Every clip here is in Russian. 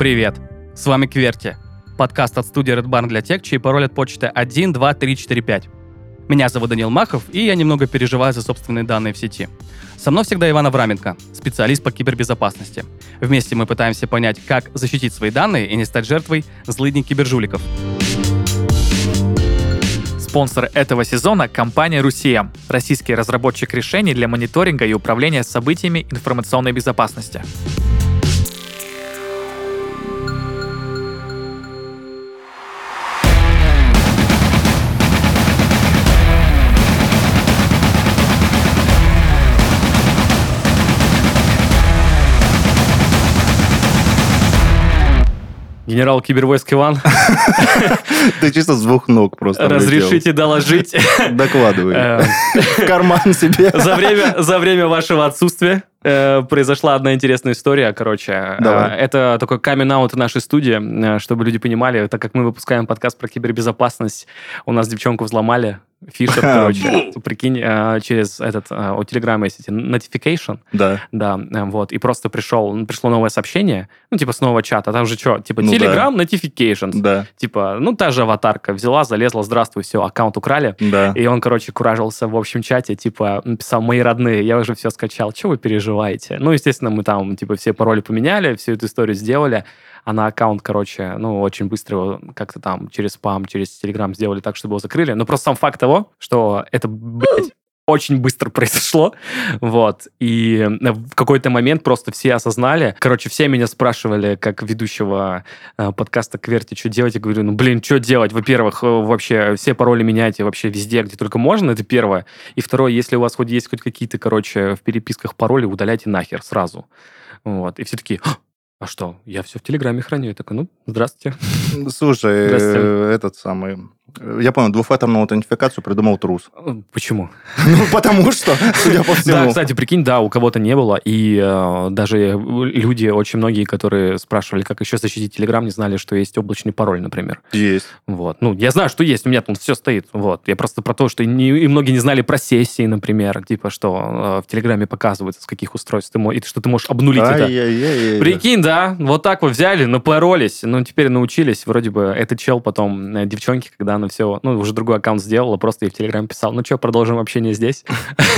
Привет! С вами Кверти, подкаст от студии Red Barn для тех, чей пароль от почты 1, 2, 3, 4, 5. Меня зовут Данил Махов, и я немного переживаю за собственные данные в сети. Со мной всегда Иван Авраменко, специалист по кибербезопасности. Вместе мы пытаемся понять, как защитить свои данные и не стать жертвой злыдней кибержуликов. Спонсор этого сезона – компания «Русия» – российский разработчик решений для мониторинга и управления событиями информационной безопасности. Генерал кибервойск Иван, Ты чисто с двух ног просто разрешите доложить. влетел. Докладывай. э, В карман себе. За время, за время вашего отсутствия э, произошла одна интересная история, короче. Давай. Э, это такой камин-аут нашей студии, чтобы люди понимали, так как мы выпускаем подкаст про кибербезопасность, у нас девчонку взломали, Фишер, короче, прикинь, э, через этот, э, у Телеграма есть эти notification, Да. да, э, вот, и просто пришел, пришло новое сообщение, ну, типа, с нового чата, там же что, типа, Ну да. Telegram notifications, Да. типа, ну, та же аватарка, взяла, залезла, здравствуй, все, аккаунт украли, Да. и он, короче, куражился в общем чате, типа, написал, мои родные, я уже все скачал, что вы переживаете? Ну, естественно, мы там, типа, все пароли поменяли, всю эту историю сделали, а на аккаунт, короче, ну, очень быстро его как-то там через спам, через Телеграм сделали так, чтобы его закрыли. Но просто сам факт того, что это, блядь, очень быстро произошло, вот, и в какой-то момент просто все осознали, короче, все меня спрашивали, как ведущего э, подкаста Кверти, что делать, я говорю, ну, блин, что делать, во-первых, э, вообще все пароли меняйте вообще везде, где только можно, это первое, и второе, если у вас хоть есть хоть какие-то, короче, в переписках пароли, удаляйте нахер сразу, вот, и все такие, «А, что, я все в Телеграме храню, я такой, ну, здравствуйте, Слушай, э, этот самый... э, Я понял, двухфакторную аутентификацию придумал трус. Э, почему? Ну, потому что, судя по Да, всему. кстати, прикинь, да, у кого-то не было, и э, даже люди, очень многие, которые спрашивали, как еще защитить Телеграм, не знали, что есть облачный пароль, например. Есть. Вот. Ну, я знаю, что есть, у меня там все стоит. Вот. Я просто про то, что не- и многие не знали про сессии, например, типа, что э, в Телеграме показывается, с каких устройств ты мо- и что ты можешь обнулить это. Прикинь, да, вот так вот взяли, напоролись, ну, теперь научились, вроде бы, этот чел потом, э, девчонки, когда она все, ну, уже другой аккаунт сделала, просто ей в Телеграме писал, ну, что, продолжим общение здесь?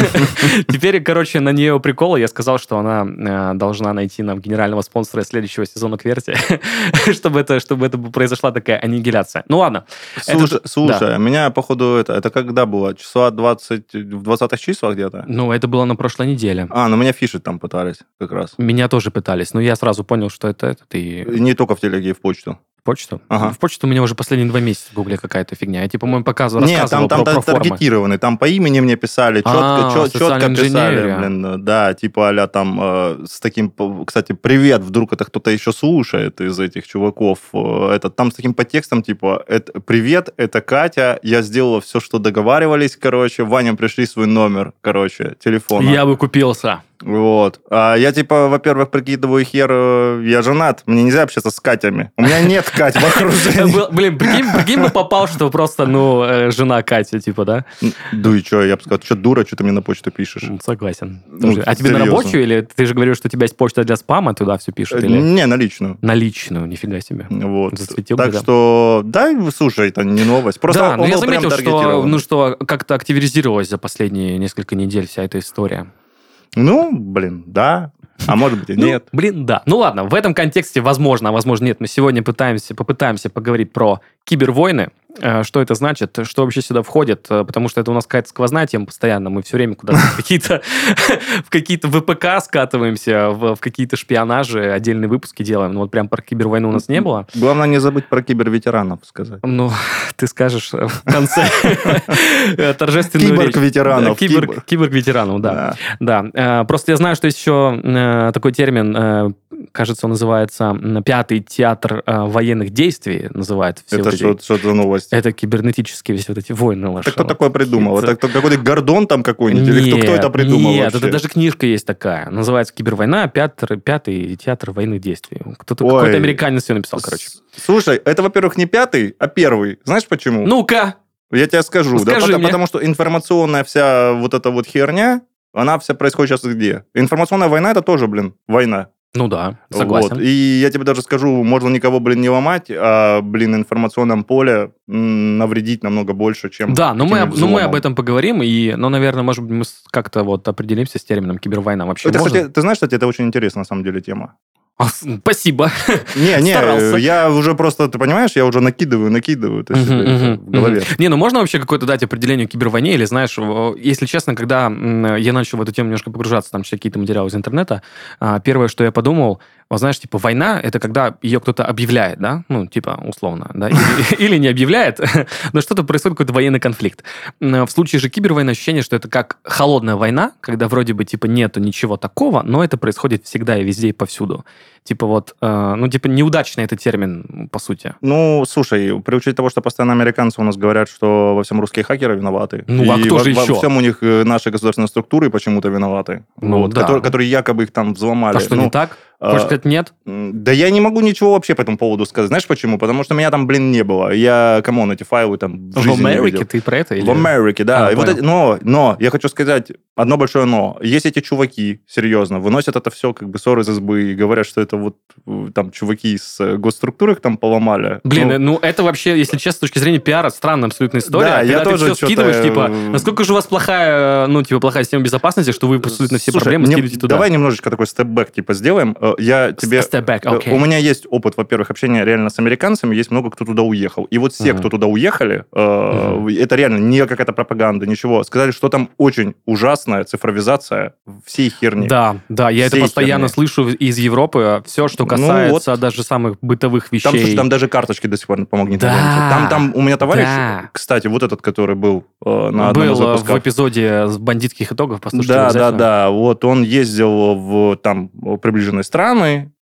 Теперь, короче, на нее прикола, я сказал, что она э, должна найти нам генерального спонсора следующего сезона Кверти, чтобы это, чтобы это произошла такая аннигиляция. Ну, ладно. Слушай, слушай, меня, походу, это, это когда было? Числа 20, в 20-х числах где-то? Ну, это было на прошлой неделе. А, ну меня фишить там пытались как раз. Меня тоже пытались, но я сразу понял, что это этот и Не только в телеге, и в почту. в почту. Ага. В почту у меня уже последние два месяца в гугле какая-то фигня. Я, типа, по-моему, показывал, Нет, там, там про, про таргетированный, там по имени мне писали, четко, А, чет- социальная четко писали, блин, да, типа а там э, с таким, кстати, привет, вдруг это кто-то еще слушает из этих чуваков, э, это там с таким подтекстом, типа, это, привет, это Катя, я сделала все, что договаривались, короче, Ваня, пришли свой номер, короче, телефона. Я бы купился. Вот. А я, типа, во-первых, прикидываю хер, э, я женат, мне нельзя общаться с Катями. У меня нет Кать в окружении. Блин, прикинь, бы попал, что просто, ну, э, жена Катя, типа, да? Ну и что, я бы сказал, что дура, что ты мне на почту пишешь? Согласен. Ну. А тебе на рабочую или ты же говорил, что у тебя есть почта для спама, туда все пишут? Э, Не, на личную. на личную? Нифига себе. Вот. Так да. что, да, слушай, это не новость. Просто да, я заметил, что, ну, что как-то активизировалась за последние несколько недель вся эта история. Ну, блин, да. А может быть и Ну, нет. блин, да. Ну ладно, в этом контексте, возможно, а возможно нет, мы сегодня пытаемся, попытаемся поговорить про кибервойны, что это значит, что вообще сюда входит, э, потому что это у нас какая-то сквозная тема постоянно, мы все время куда-то в какие-то в какие-то ВПК скатываемся, в, в какие-то шпионажи, отдельные выпуски делаем, но вот прям про кибервойну у нас не было. Главное не забыть про киберветеранов сказать. Ну, ты скажешь э, в конце э, торжественную. Да, киборг- Кибор- Киборг-ветеранов, да. Да. Э, просто я знаю, что есть еще э, такой термин, э, кажется, он называется пятый театр э, военных действий, называют все Это вот эти- новость? Это кибернетические все вот эти войны. Наши. кто такое придумал? Это- Это какой-то Гордон там какой-нибудь? Или кто, кто это придумал Нет, вообще? это даже книжка есть такая. Называется «Кибервойна. Пятый, пятый театр военных действий». Кто-то, Ой. какой-то американец ее написал, короче. Слушай, это, во-первых, не пятый, а первый. Знаешь почему? Ну-ка! Я тебе скажу. да, Скажи потому, мне. потому что информационная вся вот эта вот херня, она вся происходит сейчас где? Информационная война это тоже, блин, война. Ну да, согласен. Вот. И я тебе даже скажу, можно никого, блин, не ломать, а, блин, информационном поле навредить намного больше, чем Да, но мы, каким-нибудь об, ну, мы об этом поговорим, и, ну, наверное, может быть, мы как-то вот определимся с термином кибервойна. Вообще Это, можно? кстати, ты знаешь, кстати, это очень интересная, на самом деле, тема. Спасибо. Не, не, Старался. я уже просто, ты понимаешь, я уже накидываю, накидываю себе Мгм, это мгм, в голове. мгм. Не, ну можно вообще какое-то дать определение кибервойне, или знаешь, если честно, когда я начал в эту тему немножко погружаться, там какие-то материалы из интернета, а, первое, что я подумал, вот знаешь, типа война, это когда ее кто-то объявляет, да, ну, типа, условно, да, или, или не объявляет, но что-то происходит, какой-то военный конфликт. В случае же кибервойны ощущение, что это как холодная война, когда вроде бы, типа, нету ничего такого, но это происходит всегда и везде, и повсюду. Типа вот, э, ну, типа, неудачный это термин, по сути. Ну, слушай, при учете того, что постоянно американцы у нас говорят, что во всем русские хакеры виноваты. Ну, а кто во, же во еще? всем у них э, наши государственные структуры почему-то виноваты. Ну, вот, да. которые, которые якобы их там взломали. А что, Ну, не так? Хочешь сказать, нет? Да я не могу ничего вообще по этому поводу сказать. Знаешь почему? Потому что меня там, блин, не было. Я, come on, эти файлы там в, В жизни Америке ты про это? Или... В Америке, да. А, И вот эти- но, но, я хочу сказать одно большое но. Есть эти чуваки, серьезно, выносят это все как бы сор из избы и говорят, что это вот э, там чуваки из э, госструктур их там поломали. Блин, Ну, ну это вообще, если честно, с точки зрения пиара, странная абсолютно история. Да, я когда тоже ты все что-то, скидываешь, типа, э, насколько же у вас плохая, ну, типа, плохая система безопасности, что вы абсолютно все Слушай, проблемы скидываете туда. Давай немножечко такой степ-бэк типа сделаем. Э, Я тебе... Э, окей. У меня есть опыт, во-первых, общения реально с американцами, есть много кто туда уехал. И вот все, Мгм. кто туда уехали, э, Мгм. это реально не какая-то пропаганда, ничего. Сказали, что там очень ужасная цифровизация всей херни. Да, да, я это Всей постоянно херни. слышу из Европы. Все, что Ну касается даже самых бытовых вещей. Там, слушай, там даже карточки до сих пор по магнитной Да. Там, там у меня товарищ, да. кстати, вот этот, который был э, на одном из Был э, в выпусков. эпизоде с бандитских итогов, послушайте Да, да, да. Вот он ездил в там приближенные страны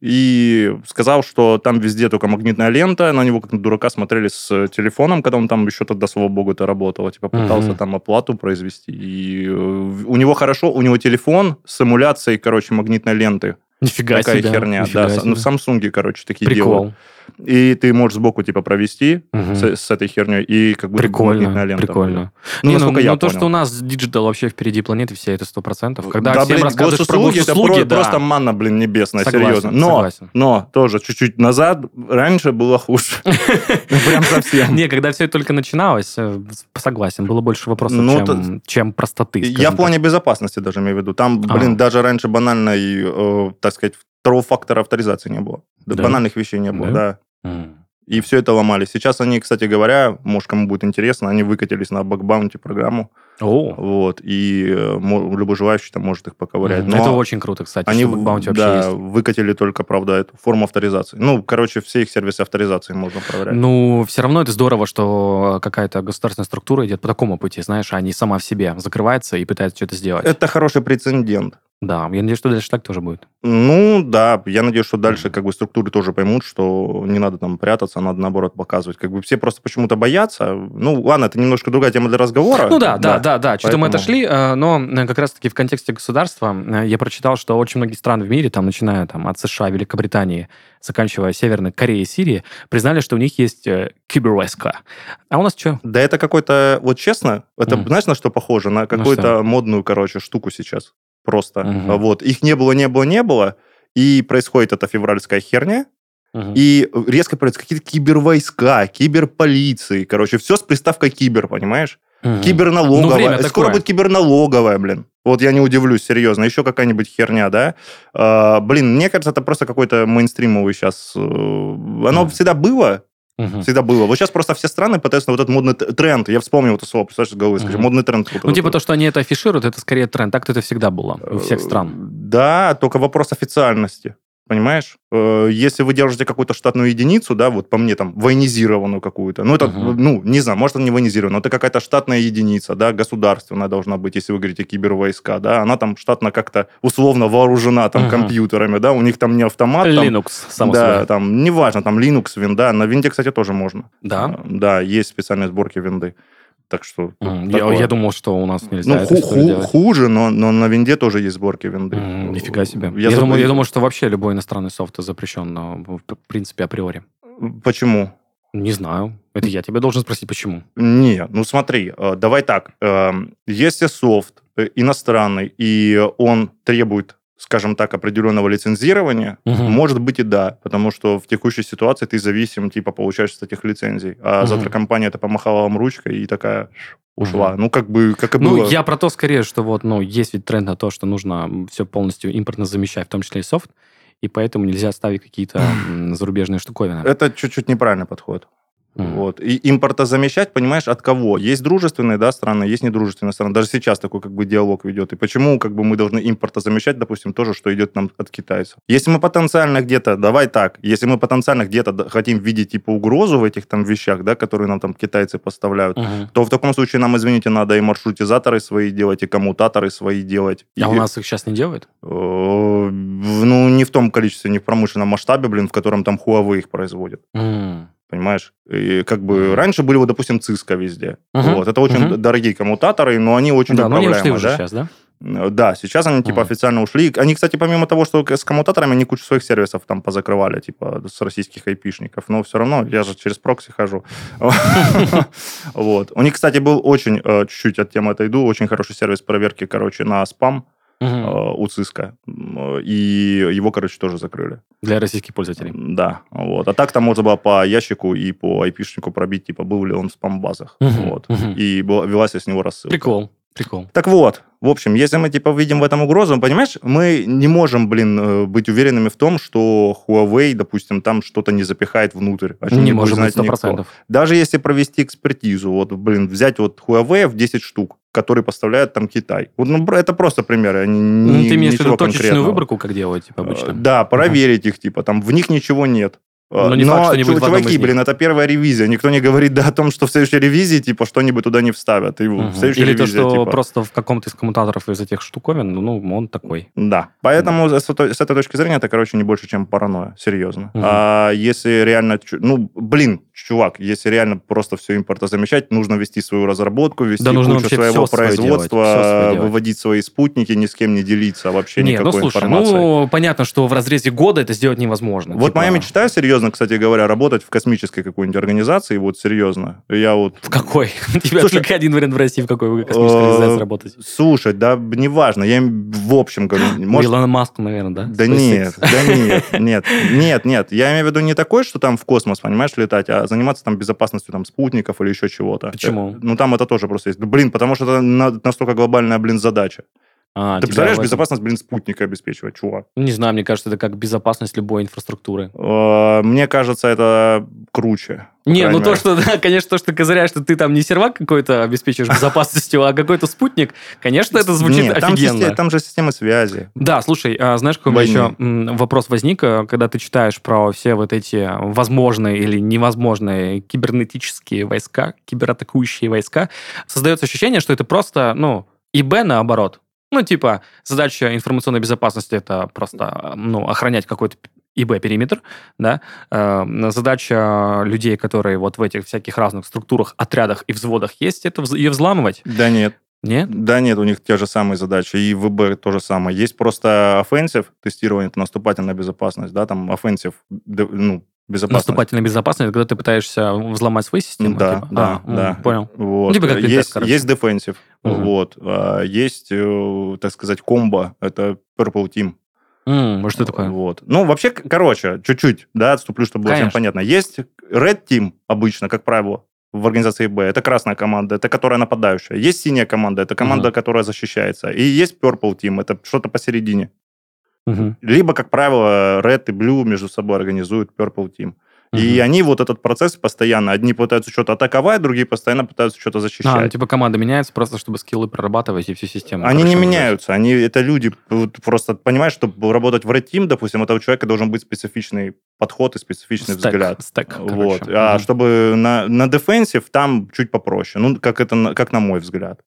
и сказал, что там везде только магнитная лента. На него как на дурака смотрели с телефоном, когда он там еще тогда, слава богу, это работало. Типа пытался Мгм. там оплату произвести. И э, у него хорошо, у него телефон с эмуляцией, короче, магнитной ленты. Нифига Такая себе. херня. нифига Да, с- ну, в себе. Samsung, короче, такие делают. И ты можешь сбоку, типа, провести Мгм. с, с этой херней, и как бы Прикольно, лента. прикольно. Ну, Не, ну, насколько я ну, то, что у нас digital вообще впереди планеты, все это сто процентов. Когда да, всем блин, рассказываешь про госуслуги, это про- да. просто манна, блин, небесная, Согласен, серьезно. Но, согласен. но тоже чуть-чуть назад, раньше было хуже. Ну, Прям совсем. Не, когда все только начиналось, э, согласен, было больше вопросов, Ну, чем, то- чем простоты. Я в плане безопасности даже имею в виду. Там, блин, даже раньше банальной, э, так сказать, второго фактора авторизации не было. Да, Да? Банальных вещей не было, Да? да. М. И все это ломали. Сейчас они, кстати говоря, может, кому будет интересно, они выкатились на бакбаунти программу. О, Вот, и э, любой желающий там может их поковырять. м, Но это очень круто, кстати, Они, что вообще да, есть. выкатили только, правда, эту форму авторизации. Ну, короче, все их сервисы авторизации можно проверять. Ну, все равно это здорово, что какая-то государственная структура идет по такому пути, знаешь, а не сама в себе закрывается и пытается что-то сделать. Это хороший прецедент. Да, я надеюсь, что дальше так тоже будет. Ну, да, я надеюсь, что дальше как бы структуры тоже поймут, что не надо там прятаться, надо наоборот показывать. Как бы все просто почему-то боятся. Ну, ладно, это немножко другая тема для разговора. Ну да, да, да, да. Что-то мы отошли, э, но э, как раз-таки в контексте государства э, я прочитал, что очень многие страны в мире, там, начиная там, от США, Великобритании, заканчивая Северной Кореей, Сирии, признали, что у них есть кибервойска. А у нас что? Да это какой-то, вот честно, это Мгм. знаешь, на что похоже? На какую-то что? модную, короче, штуку сейчас. Просто. Мгм. Вот. Их не было, не было, не было. И происходит эта февральская херня. И резко появляются какие-то кибервойска, киберполиции, короче, все с приставкой кибер, понимаешь? Мгм. Киберналоговая. Ну, Скоро такое. будет киберналоговая, блин. Вот я не удивлюсь, серьезно. Еще какая-нибудь херня, да? А, блин, мне кажется, это просто какой-то мейнстримовый сейчас... э, Оно Мгм. всегда было, Мгм. всегда было. Вот сейчас просто все страны пытаются на вот этот модный тренд. Я вспомнил это слово, представляешь, с головы скажу. Мгм. Модный тренд. вот Ну, этот типа то, что они это афишируют, это скорее тренд. Так-то это всегда было у всех стран. Э, Да, только вопрос официальности. Понимаешь? Э, Если вы держите какую-то штатную единицу, да, вот по мне там, военизированную какую-то, ну, это, Мгм. ну, не знаю, может, она не военизированная, но это какая-то штатная единица, да, государственная должна быть, если вы говорите кибервойска, да, она там штатно как-то условно вооружена там Мгм. компьютерами, да, у них там не автомат, там, Linux, само да, собой. там, неважно, там Linux, винда, на винде, кстати, тоже можно. Да? Э, Да, есть специальные сборки винды. Так что... тут М, Я, такое. я думал, что у нас нельзя Ну, ху- ху- хуже, но, но на винде тоже есть сборки винды. М, Нифига себе. Я Я, забыл- думаю, я думаю, что вообще любой иностранный софт запрещен, но, в принципе, априори. Почему? Не знаю. Это я тебя должен спросить, почему. Не, ну смотри, э, давай так. э, Если софт э, иностранный, и он требует скажем так, определенного лицензирования, Мгм. может быть и да, потому что в текущей ситуации ты зависим, типа, получаешь с этих лицензий. А Мгм. завтра компания это помахала вам ручкой и такая ушла. Мгм. Ну, как бы, как и Ну, было. я про то скорее, что вот, ну, есть ведь тренд на то, что нужно все полностью импортно замещать, в том числе и софт, и поэтому нельзя ставить какие-то зарубежные штуковины. Это чуть-чуть неправильный подход. Вот. И импортозамещать, понимаешь, от кого? Есть дружественные да, страны, есть недружественные страны. Даже сейчас такой как бы диалог ведет. И почему как бы мы должны импортозамещать, допустим, тоже, что идет нам от китайцев? Если мы потенциально где-то, давай так, если мы потенциально где-то хотим видеть типа угрозу в этих там вещах, да, которые нам там китайцы поставляют, Мгм. то в таком случае нам, извините, надо и маршрутизаторы свои делать, и коммутаторы свои делать. А у И- нас их сейчас не делают? Э, Ну, не в том количестве, не в промышленном масштабе, блин, в котором там Huawei их производит. М. Понимаешь? И как бы раньше были, вот, допустим, Cisco везде. Мгм. Вот. Это очень Мгм. дорогие коммутаторы, но они очень Да, но они ушли управляемые, уже да? сейчас, да? Да, сейчас они типа Мгм. официально ушли. Они, кстати, помимо того, что с коммутаторами, они кучу своих сервисов там позакрывали, типа с российских айпишников. Но все равно я же через прокси хожу. Вот. У них, кстати, был очень, э, чуть-чуть от темы отойду, очень хороший сервис проверки, короче, на спам Э, у Cisco. И его, короче, тоже закрыли. Для российских пользователей. Да, вот. А так там можно было по ящику и по айпишнику пробить, типа, был ли он в спам-базах. Мгм, Вот. мгм. И была- велась с него рассылка. Прикол, прикол. Так вот, в общем, если мы, типа, видим в этом угрозу, понимаешь, мы не можем, блин, э, быть уверенными в том, что Huawei, допустим, там что-то не запихает внутрь. о чем Не будет может быть знать никто. 100%. Даже если провести экспертизу, вот, блин, взять вот Huawei в 10 штук, который поставляет там Китай. Вот, ну, это просто примеры, они Ну, не, ты имеешь в виду точечную выборку, как делают, типа, Э, обычно? Да, проверить их, типа, там в них ничего нет. Но не факт, что они чу- будут в одном чуваки, блин, это первая ревизия. Никто не говорит да, о том, что в следующей ревизии, типа, что-нибудь туда не вставят. И в Мгм. следующей Или то, ревизии, что типа, просто в каком-то из коммутаторов из этих штуковин, ну, он такой. Да. Поэтому с, этой- с этой точки зрения это, короче, не больше, чем паранойя. Серьезно. Мгм. А если реально... Ну, блин, чувак, если реально просто все импортозамещать, нужно вести свою разработку, вести Да нужно кучу своего всё свое делать, производства, всё свое выводить свои спутники, ни с кем не делиться вообще Не, никакой ну слушай, информацией. ну понятно, что в разрезе года это сделать невозможно. Вот Типа, моя мечта, серьезно, кстати говоря, работать в космической какой-нибудь организации, вот серьезно. Я вот... В какой? У тебя Слушай, только один вариант в России, в какой космической э, организации работать. Слушать, да, неважно, я в общем говорю, может, Илона Маска, наверное, да? Да нет, да нет, нет, нет, нет. Я имею в виду не такой, что там в космос, понимаешь, летать, а заниматься там безопасностью там спутников или еще чего-то. Почему? Э, Ну, там это тоже просто есть. Блин, потому что это на- настолько глобальная, блин, задача. А, Ты представляешь, этом- безопасность, блин, спутника обеспечивать, чувак. Не знаю, мне кажется, это как безопасность любой инфраструктуры. Э, Мне кажется, это круче. Не, ну то, мере. что, да, конечно, то, что ты козыряешь, что ты там не сервак какой-то обеспечиваешь безопасностью, а какой-то спутник, конечно, это звучит Нет, там, офигенно. систе- там же системы связи. Да, слушай, а знаешь, какой Войны. еще вопрос возник, э, когда ты читаешь про все вот эти возможные или невозможные кибернетические войска, кибератакующие войска, создается ощущение, что это просто, ну, ИБ наоборот. Ну, типа, задача информационной безопасности это просто, ну, охранять какой-то ИБ-периметр, да, Э, задача людей, которые вот в этих всяких разных структурах, отрядах и взводах есть, это ее взламывать. Да нет. Нет? Да нет, у них те же самые задачи. И в ВБ то же самое. Есть просто offensive тестирование, это наступательная безопасность, да, там offensive, ну, безопасность. Наступательная безопасность, когда ты пытаешься взломать свои системы? Да, типа? да, А, да. Понял. Вот. Ну, типа как есть, короче. есть defensive, Мгм. вот. А есть, э, так сказать, комбо, это Purple Team. М, а что такое? Вот. Ну, вообще, короче, чуть-чуть, да, отступлю, чтобы было всем Конечно. понятно. Есть Red Team обычно, как правило, в организации Б. Это красная команда, это которая нападающая. Есть синяя команда, это команда, Мгм. которая защищается. И есть Purple Team, это что-то посередине. Мгм. Либо, как правило, Red и Blue между собой организуют Purple Team. И Мгм. они вот этот процесс постоянно, одни пытаются что-то атаковать, другие постоянно пытаются что-то защищать. А, ну, типа команда меняется просто, чтобы скиллы прорабатывать и всю систему. Они не короче, меняются, они это люди. Просто понимаешь, чтобы работать в Red Team, допустим, у этого человека должен быть специфичный подход и специфичный Стек, взгляд. стек, короче. вот. А Мгм. чтобы на, на defensive там чуть попроще. Ну, как это, как на мой взгляд.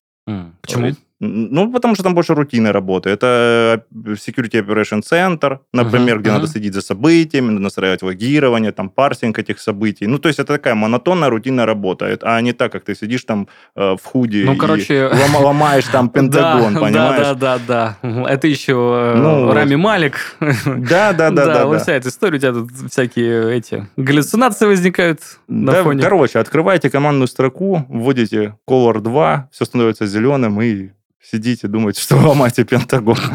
Почему? Ну, потому что там больше рутинной работы. Это э, Security Operation Center, например, Мгм, где надо мгм. следить за событиями, надо настраивать логирование, там парсинг этих событий. Ну, то есть это такая монотонная рутинная работа, а не так, как ты сидишь там э, в худи Ну, и короче- лома- ломаешь там Пентагон, да, понимаешь? Да, да, да, да. Это еще э, Ну, Рами Малик. Да, да, да, да. вот да. вся эта история, у тебя тут всякие эти галлюцинации возникают на Да, фоне. короче, открываете командную строку, вводите Color 2, все становится зеленым, и сидите, думаете, что ломаете Пентагон.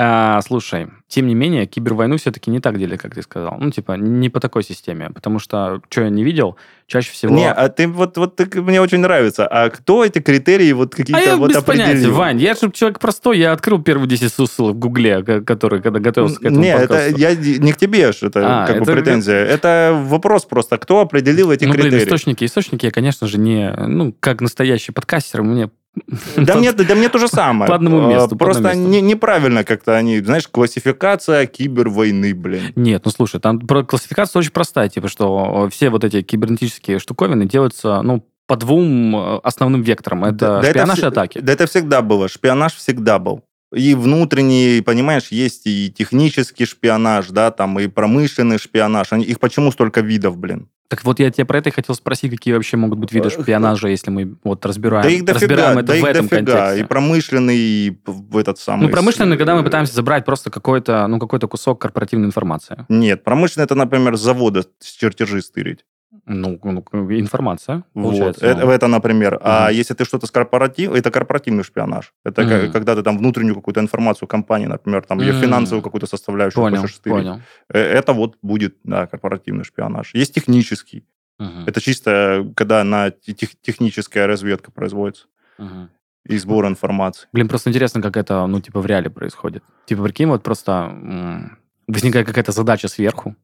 А, слушай, тем не менее, кибервойну все-таки не так делят, как ты сказал. Ну, типа, не по такой системе. Потому что, что я не видел, чаще всего... Не, а ты вот, вот ты, мне очень нравится. А кто эти критерии вот какие-то а я вот без понятия? Вань. Я же человек простой, я открыл первые 10 ссылок в Гугле, ко- который, когда готовился к этому Не, это я не к тебе ж, это А, как бы это- претензия. Это вопрос просто, кто определил эти ну, блин, критерии? источники, источники, я, конечно же, не... Ну, как настоящий подкастер, мне... Да мне, да мне то же самое. По одному А, месту, по Просто одному месту. не- неправильно как-то они, знаешь, классификация кибервойны, блин. Нет, ну слушай, там про- классификация очень простая, типа, что все вот эти кибернетические штуковины делаются, ну, по двум э, основным векторам. Это Да- шпионаж вс- и атаки. Да это всегда было. Шпионаж всегда был. И внутренний, понимаешь, есть и технический шпионаж, да, там и промышленный шпионаж. Они, их почему столько видов, блин? Так вот, я тебя про это и хотел спросить, какие вообще могут быть виды Э, шпионажа, если мы вот разбираем, да их дофига, разбираем это да в их этом дофига. контексте. И промышленный, и в этот самый... Ну, промышленный, когда мы э, пытаемся забрать просто какой-то, ну, какой-то кусок корпоративной информации. Нет, промышленный это, например, с завода с чертежи стырить. Ну, ну, информация, Вот. получается. Это, ну. это, например. А Мгм. если ты что-то с корпоратив, это корпоративный шпионаж. Это Мгм. ка- когда ты там внутреннюю какую-то информацию компании, например, там ее финансовую какую-то составляющую Понял, хочешь стырить. понял. Э, Это вот будет, да, корпоративный шпионаж. Есть технический. Мгм, Это чисто, когда на тех- техническая разведка производится мгм. и сбор информации. Блин, просто интересно, как это, ну, типа, в реале происходит. Типа, прикинь, вот просто возникает какая-то задача сверху,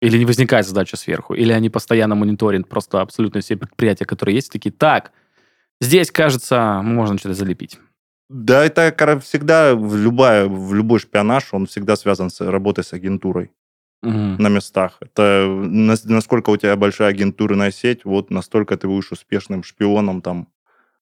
или не возникает задача сверху, или они постоянно мониторят просто абсолютно все предприятия, которые есть, такие, так, здесь, кажется, можно что-то залепить. Да, это всегда в, любая, в любой шпионаж, он всегда связан с работой с агентурой Мгм. на местах. Это нас- насколько у тебя большая агентурная сеть, вот настолько ты будешь успешным шпионом там.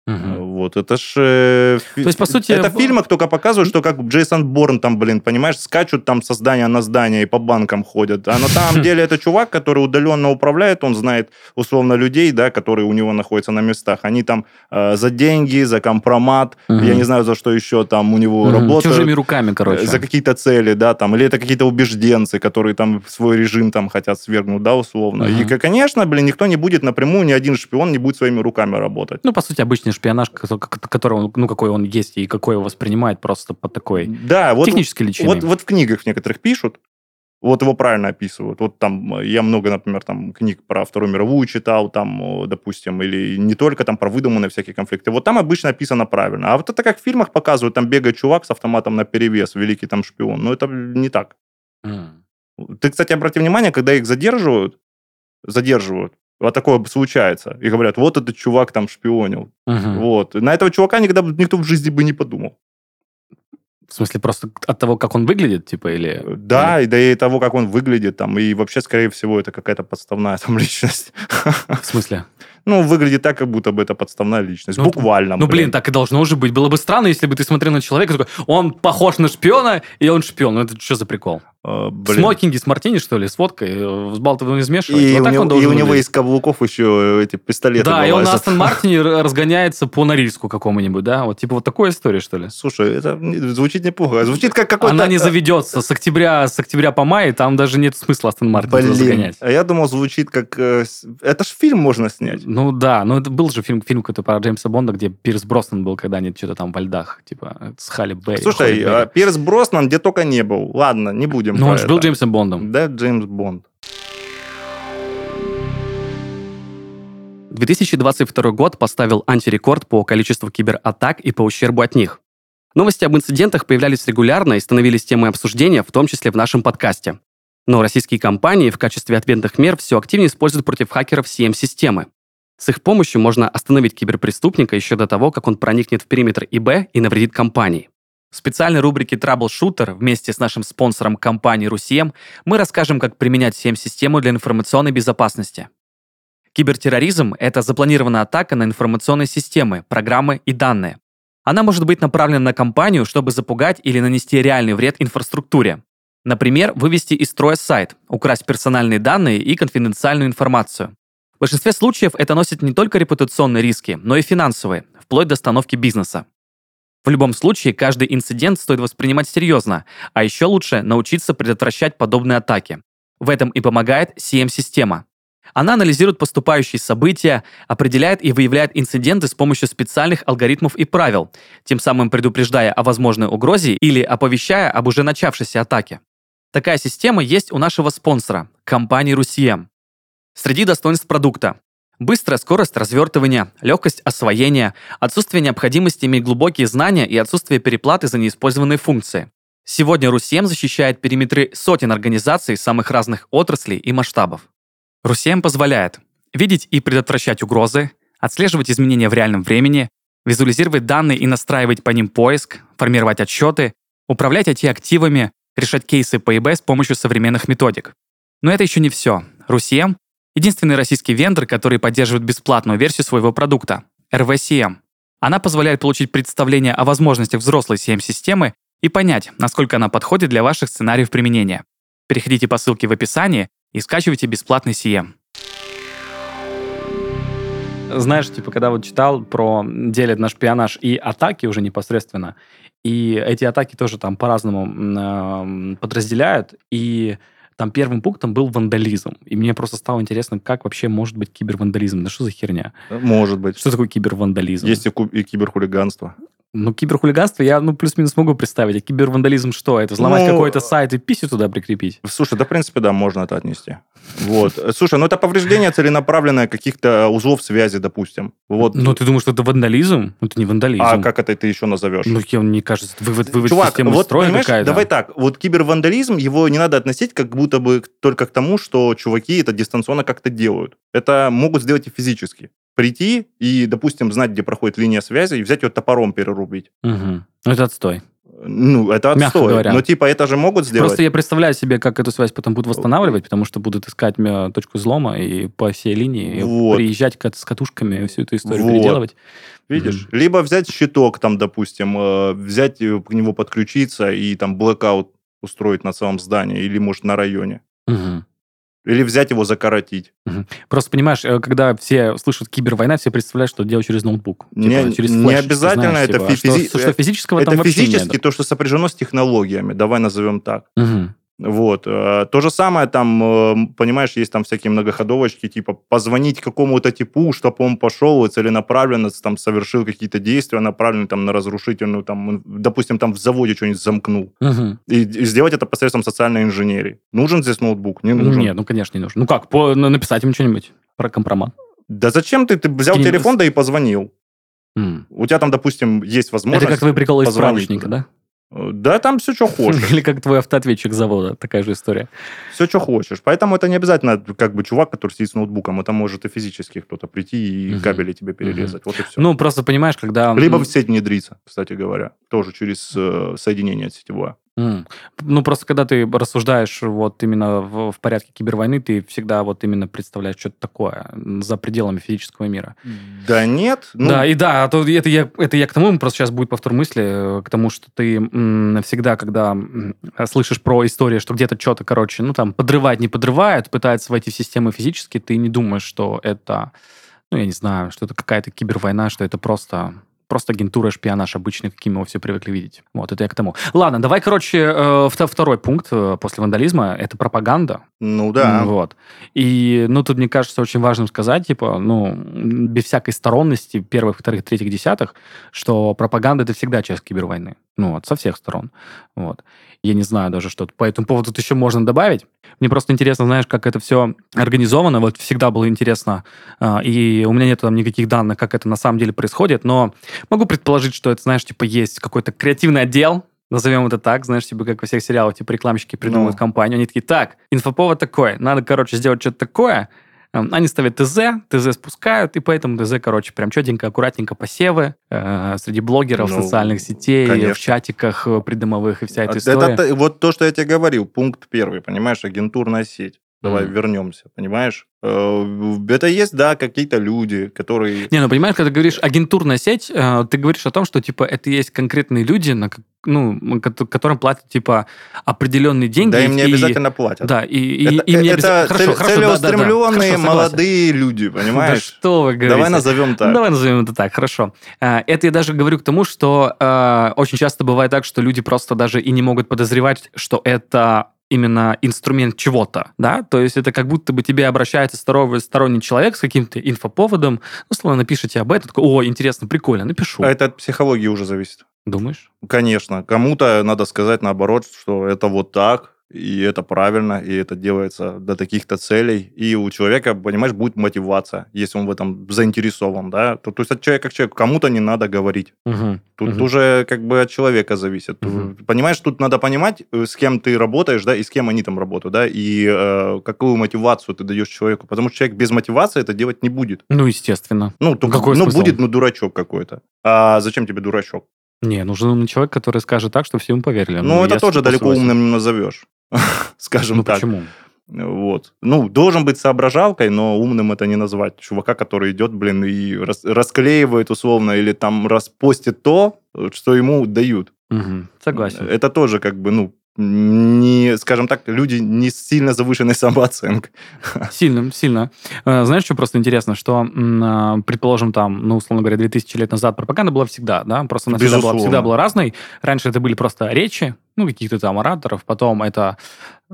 Мгм. Вот, это ж... э, То есть, по сути, Это в- фильмах только показывают, что как Джейсон Борн там, блин, понимаешь, скачут там со здания на здание и по банкам ходят. А на самом деле это чувак, который удаленно управляет, он знает условно людей, да, которые у него находятся на местах. Они там э, за деньги, за компромат, Мгм. я не знаю, за что еще там у него Мгм. работают. Чужими руками, короче. Э, За какие-то цели, да, там, или это какие-то убежденцы, которые там свой режим там хотят свергнуть, да, условно. Мгм. И, конечно, блин, никто не будет напрямую, ни один шпион не будет своими руками работать. Ну, по сути, обычный шпионаж, ко- ко- который он, ну, какой он есть и какой его воспринимает просто под такой Да, вот, технической личиной. вот, вот в книгах в некоторых пишут, вот его правильно описывают. Вот там э, я много, например, там книг про Вторую мировую читал, там, допустим, или не только там про выдуманные всякие конфликты. Вот там обычно описано правильно. А вот это как в фильмах показывают, там бегает чувак с автоматом на перевес, великий там шпион. Но это не так. М. Ты, кстати, обрати внимание, когда их задерживают, задерживают, вот такое случается, и говорят, вот этот чувак там шпионил. Мгм. Вот. На этого чувака никогда бы никто в жизни бы не подумал. В смысле, просто от того, как он выглядит, типа, или... Да, и да и того, как он выглядит, там, и вообще, скорее всего, это какая-то подставная там личность. В смысле? Ну, выглядит так, как будто бы это подставная личность. Ну, Буквально. Ну, блин, так и должно же быть. Было бы странно, если бы ты смотрел на человека, такой, он похож на шпиона, и он шпион. Ну, это что за прикол? Э, В блин. смокинге с мартини, что ли, с водкой, э, с балтовым не смешивать? И, Вот у так него, он и у него из каблуков еще эти пистолеты Да, и он на вылазят. Астон Мартине разгоняется по Норильску какому-нибудь, да? Вот типа вот такой истории, что ли? Слушай, это звучит неплохо. Звучит как какой-то... Она не заведется с октября, с октября по май, там даже нет смысла Астон Мартин Блин, загонять. а я думал, звучит как... э, Это ж фильм можно снять. Ну да, ну это был же фильм, фильм какой-то про Джеймса Бонда, где Пирс Броснан был, когда они что-то там во льдах, типа с Халли Берри. Слушай, Холли а Берри. Пирс Броснан где только не был. Ладно, не будем Ну про он же был это. Джеймсом Бондом. Да, Джеймс Бонд. 2022 год поставил антирекорд по количеству кибератак и по ущербу от них. Новости об инцидентах появлялись регулярно и становились темой обсуждения, в том числе в нашем подкасте. Но российские компании в качестве ответных мер все активнее используют против хакеров CM-системы. С их помощью можно остановить киберпреступника еще до того, как он проникнет в периметр ИБ и навредит компании. В специальной рубрике Troubleshooter вместе с нашим спонсором компанией Русием мы расскажем, как применять CM-систему для информационной безопасности. Кибертерроризм — это запланированная атака на информационные системы, программы и данные. Она может быть направлена на компанию, чтобы запугать или нанести реальный вред инфраструктуре. Например, вывести из строя сайт, украсть персональные данные и конфиденциальную информацию. В большинстве случаев это носит не только репутационные риски, но и финансовые, вплоть до остановки бизнеса. В любом случае, каждый инцидент стоит воспринимать серьезно, а еще лучше научиться предотвращать подобные атаки. В этом и помогает CM-система. Она анализирует поступающие события, определяет и выявляет инциденты с помощью специальных алгоритмов и правил, тем самым предупреждая о возможной угрозе или оповещая об уже начавшейся атаке. Такая система есть у нашего спонсора, компании Русием. Среди достоинств продукта Быстрая скорость развертывания, легкость освоения, отсутствие необходимости иметь глубокие знания и отсутствие переплаты за неиспользованные функции. Сегодня Русем защищает периметры сотен организаций самых разных отраслей и масштабов. Русем позволяет видеть и предотвращать угрозы, отслеживать изменения в реальном времени, визуализировать данные и настраивать по ним поиск, формировать отчеты, управлять IT-активами, решать кейсы по ИБ с помощью современных методик. Но это еще не все. Русем — единственный российский вендор, который поддерживает бесплатную версию своего продукта — RVCM. Она позволяет получить представление о возможностях взрослой CM-системы и понять, насколько она подходит для ваших сценариев применения. Переходите по ссылке в описании и скачивайте бесплатный CM. Знаешь, типа, когда вот читал про делят на шпионаж и атаки уже непосредственно, и эти атаки тоже там по-разному э, подразделяют, и там первым пунктом был вандализм. И мне просто стало интересно, как вообще может быть кибервандализм. Да что за херня? Может быть. Что такое кибервандализм? Есть и, и киберхулиганство. Ну, киберхулиганство я, ну, плюс-минус могу представить. А кибервандализм что? Это взломать Ну, какой-то сайт и писю туда прикрепить? Слушай, да, в принципе, да, можно это отнести. Вот. Слушай, ну это повреждение целенаправленное каких-то узлов связи, допустим. Вот. Ну, ты думаешь, что это вандализм? Ну, это не вандализм. а как это ты еще назовешь? Ну, я- мне кажется, вывод, вывод Чувак, системы вот строя какая-то. давай так, вот кибервандализм, его не надо относить как будто бы только к тому, что чуваки это дистанционно как-то делают. Это могут сделать и физически. Прийти и, допустим, знать, где проходит линия связи, и взять ее топором перерубить. Мгм. Ну, это отстой. Ну, это Мягко отстой. говоря. Но типа это же могут сделать. Просто я представляю себе, как эту связь потом будут восстанавливать, потому что будут искать э, точку взлома и по всей линии и Вот. приезжать с катушками всю эту историю Вот. переделывать. Видишь? Либо взять щиток, там, допустим, э, взять э, к нему подключиться и там блэкаут устроить на целом здании или, может, на районе. Мгм. Или взять его закоротить. Просто понимаешь, э, когда все слышат кибервойна, все представляют, что делать через ноутбук. Типа, Не- через не флеш, обязательно знаешь, это типа, что, физи- что физического там это вообще физически нет. то, что сопряжено с технологиями. Давай назовем так. Мгм. Вот. э, То же самое там, э, понимаешь, есть там всякие многоходовочки, типа позвонить какому-то типу, чтобы он пошел и целенаправленно там совершил какие-то действия, направленные там на разрушительную, там, допустим, там в заводе что-нибудь замкнул. Мгм. И, и сделать это посредством социальной инженерии. Нужен здесь ноутбук? Не нужен. Нет, ну, конечно, не нужно. Ну как, по, на- написать им что-нибудь про компромат. Да зачем ты? Ты взял Скинь- телефон, да и позвонил. М. У тебя там, допустим, есть возможность... Это как твои приколы из позвонить справочника, да? Э, Да, там все, что хочешь. Или как твой автоответчик завода, такая же история. Все, что хочешь. Поэтому это не обязательно как бы чувак, который сидит с ноутбуком. Это может и физически кто-то прийти и Мгм. кабели тебе перерезать. Вот и все. Ну, просто понимаешь, когда... Либо в сеть внедриться, кстати говоря. Тоже через э, соединение сетевое. М. Ну, просто когда ты рассуждаешь вот именно в, в порядке кибервойны, ты всегда вот именно представляешь что-то такое за пределами физического мира. Да нет. Ну, да, и да, а то это я, это я к тому, просто сейчас будет повтор мысли, э, к тому, что ты м, всегда, когда м, слышишь про историю, что где-то что-то, короче, ну, там, подрывать не подрывают, пытаются войти в системы физически, ты не думаешь, что это, ну, я не знаю, что это какая-то кибервойна, что это просто просто агентура, шпионаж обычный, каким его все привыкли видеть. Вот, это я к тому. Ладно, давай, короче, э, вто- второй пункт э, после вандализма – это пропаганда. ну да. Вот. И, ну, тут, мне кажется, очень важным сказать, типа, ну, без всякой сторонности первых, вторых, третьих, десятых, что пропаганда – это всегда часть кибервойны. Ну, вот, со всех сторон. Вот. Я не знаю даже, что по этому поводу тут еще можно добавить. Мне просто интересно, знаешь, как это все организовано. Вот всегда было интересно, а, и у меня нет там никаких данных, как это на самом деле происходит, но могу предположить, что это, знаешь, типа есть какой-то креативный отдел, назовем это так, знаешь, типа как во всех сериалах, типа рекламщики придумывают Ну. компанию, они такие, так, инфоповод такой, надо, короче, сделать что-то такое, Эм, они ставят ТЗ, ТЗ спускают, и поэтому ТЗ, короче, прям четенько, аккуратненько посевы э, среди блогеров, Ну, социальных сетей, конечно. в чатиках э, придомовых и вся эта Это история. т- вот то, что я тебе говорил, пункт первый, понимаешь, агентурная сеть. Давай Мгм. вернемся, понимаешь? Э, Это есть, да, какие-то люди, которые... Не, ну понимаешь, когда ты говоришь агентурная сеть, э, ты говоришь о том, что типа это есть конкретные люди, на, ну, ко- которым платят типа определенные деньги. Да им не и- обязательно платят. Да, и, и- это им не это обязательно... Хорошо, цель- хорошо, да, да, да. целеустремленные, Хорошо, молодые люди, Да понимаешь? что вы говорите? Давай назовем так. Давай назовем это так, хорошо. А, Это я даже говорю к тому, что э, очень часто бывает так, что люди просто даже и не могут подозревать, что это именно инструмент чего-то, да, то есть это как будто бы тебе обращается здоровый сторонний человек с каким-то инфоповодом, ну, словно напишите об этом, такой, о, интересно, прикольно, напишу. А это от психологии уже зависит. Думаешь? Конечно. Кому-то надо сказать наоборот, что это вот так, и это правильно, и это делается до таких-то целей. И у человека, понимаешь, будет мотивация, если он в этом заинтересован, да. То, то есть от человека к человеку кому-то не надо говорить. Угу. Тут Мгм. уже как бы от человека зависит. Мгм. Понимаешь, тут надо понимать, э, с кем ты работаешь, да, и с кем они там работают, да, и э, какую мотивацию ты даешь человеку. Потому что человек без мотивации это делать не будет. Ну, естественно. Ну, какой ну смысл? будет, ну, дурачок какой-то. А зачем тебе дурачок? Не, нужен умный человек, который скажет так, что все ему поверили. Ну, это я тоже далеко согласен. умным не назовешь, скажем Ну, так. почему? Вот. Ну, должен быть соображалкой, но умным это не назвать. Чувака, который идет, блин, и рас- расклеивает условно, или там распостит то, что ему дают. Мгм. Согласен. Это тоже как бы, ну, не, скажем так, люди не сильно завышенной самооценкой. Сильно, сильно. Э, Знаешь, что просто интересно, что, а, предположим, там, ну, условно говоря, 2000 лет назад пропаганда была всегда, да, просто она всегда была, всегда была разной. Раньше это были просто речи, ну, каких-то там ораторов, потом это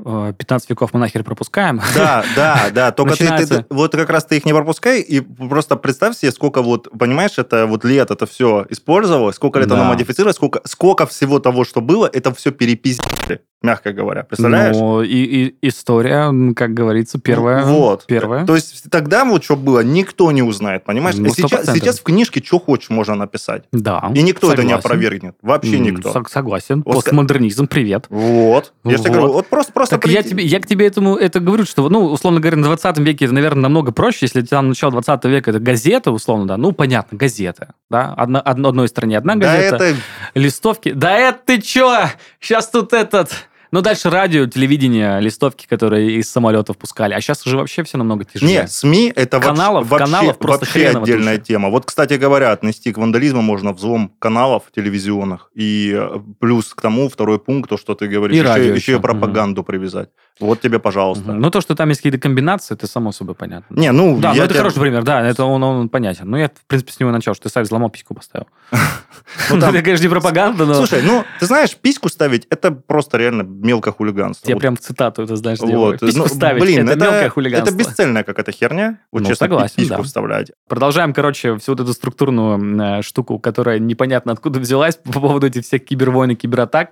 15 веков мы нахер пропускаем. Да, да, да. Только ты- ты, вот как раз ты их не пропускай, и просто представь себе, сколько вот, понимаешь, это вот лет это все использовалось, сколько лет Да. оно модифицировалось, сколько, сколько всего того, что было, это все перепиздили, мягко говоря. Представляешь? Ну, и, и история, как говорится, первая. Вот. Первая. То есть тогда вот что было, никто не узнает, понимаешь? Ну, сейчас, 100%. сейчас в книжке что хочешь можно написать. Да. И никто это не согласен. опровергнет. Вообще никто. сог- Согласен. Постмодернизм, привет. Вот. Я же тебе Вот. говорю, вот просто, просто Так я тебе, я к тебе этому это говорю, что, ну, условно говоря, на 20 веке это, наверное, намного проще, если там начало 20 века это газета, условно, да, ну, понятно, газета, да, одна, одно- одной стране одна Да газета, это... листовки, да это ты чё, сейчас тут этот, ну, дальше радио, телевидение, листовки, которые из самолетов пускали, а сейчас уже вообще все намного тяжелее. Не, СМИ это Каналов- вообще, каналов просто вообще отдельная туча. тема. Вот, кстати говоря, отнести к вандализму можно взлом каналов телевизионных. И э, плюс к тому второй пункт, то, что ты говоришь, И еще, радио еще еще. и пропаганду привязать. Вот тебе, пожалуйста. Мгм. Ну, то, что там есть какие-то комбинации, это само собой понятно. Не, ну, Да, ну я это тебя- хороший пример, да, это он, он понятен. Ну, я, в принципе, с него начал, что ты сайт взломал, письку поставил. Ну, Это, конечно, не пропаганда, но... Слушай, ну, ты знаешь, письку ставить, это просто реально мелко хулиганство. Я Вот. прям цитату это, знаешь. Вот. Письку Ну, ставить, блин, это, мелкое хулиганство. Это бесцельная какая-то херня. Вот Ну, честно, согласен, письку да. вставлять. Продолжаем, короче, всю вот эту структурную э, штуку, которая непонятно откуда взялась по поводу этих всех кибервойн и кибератак.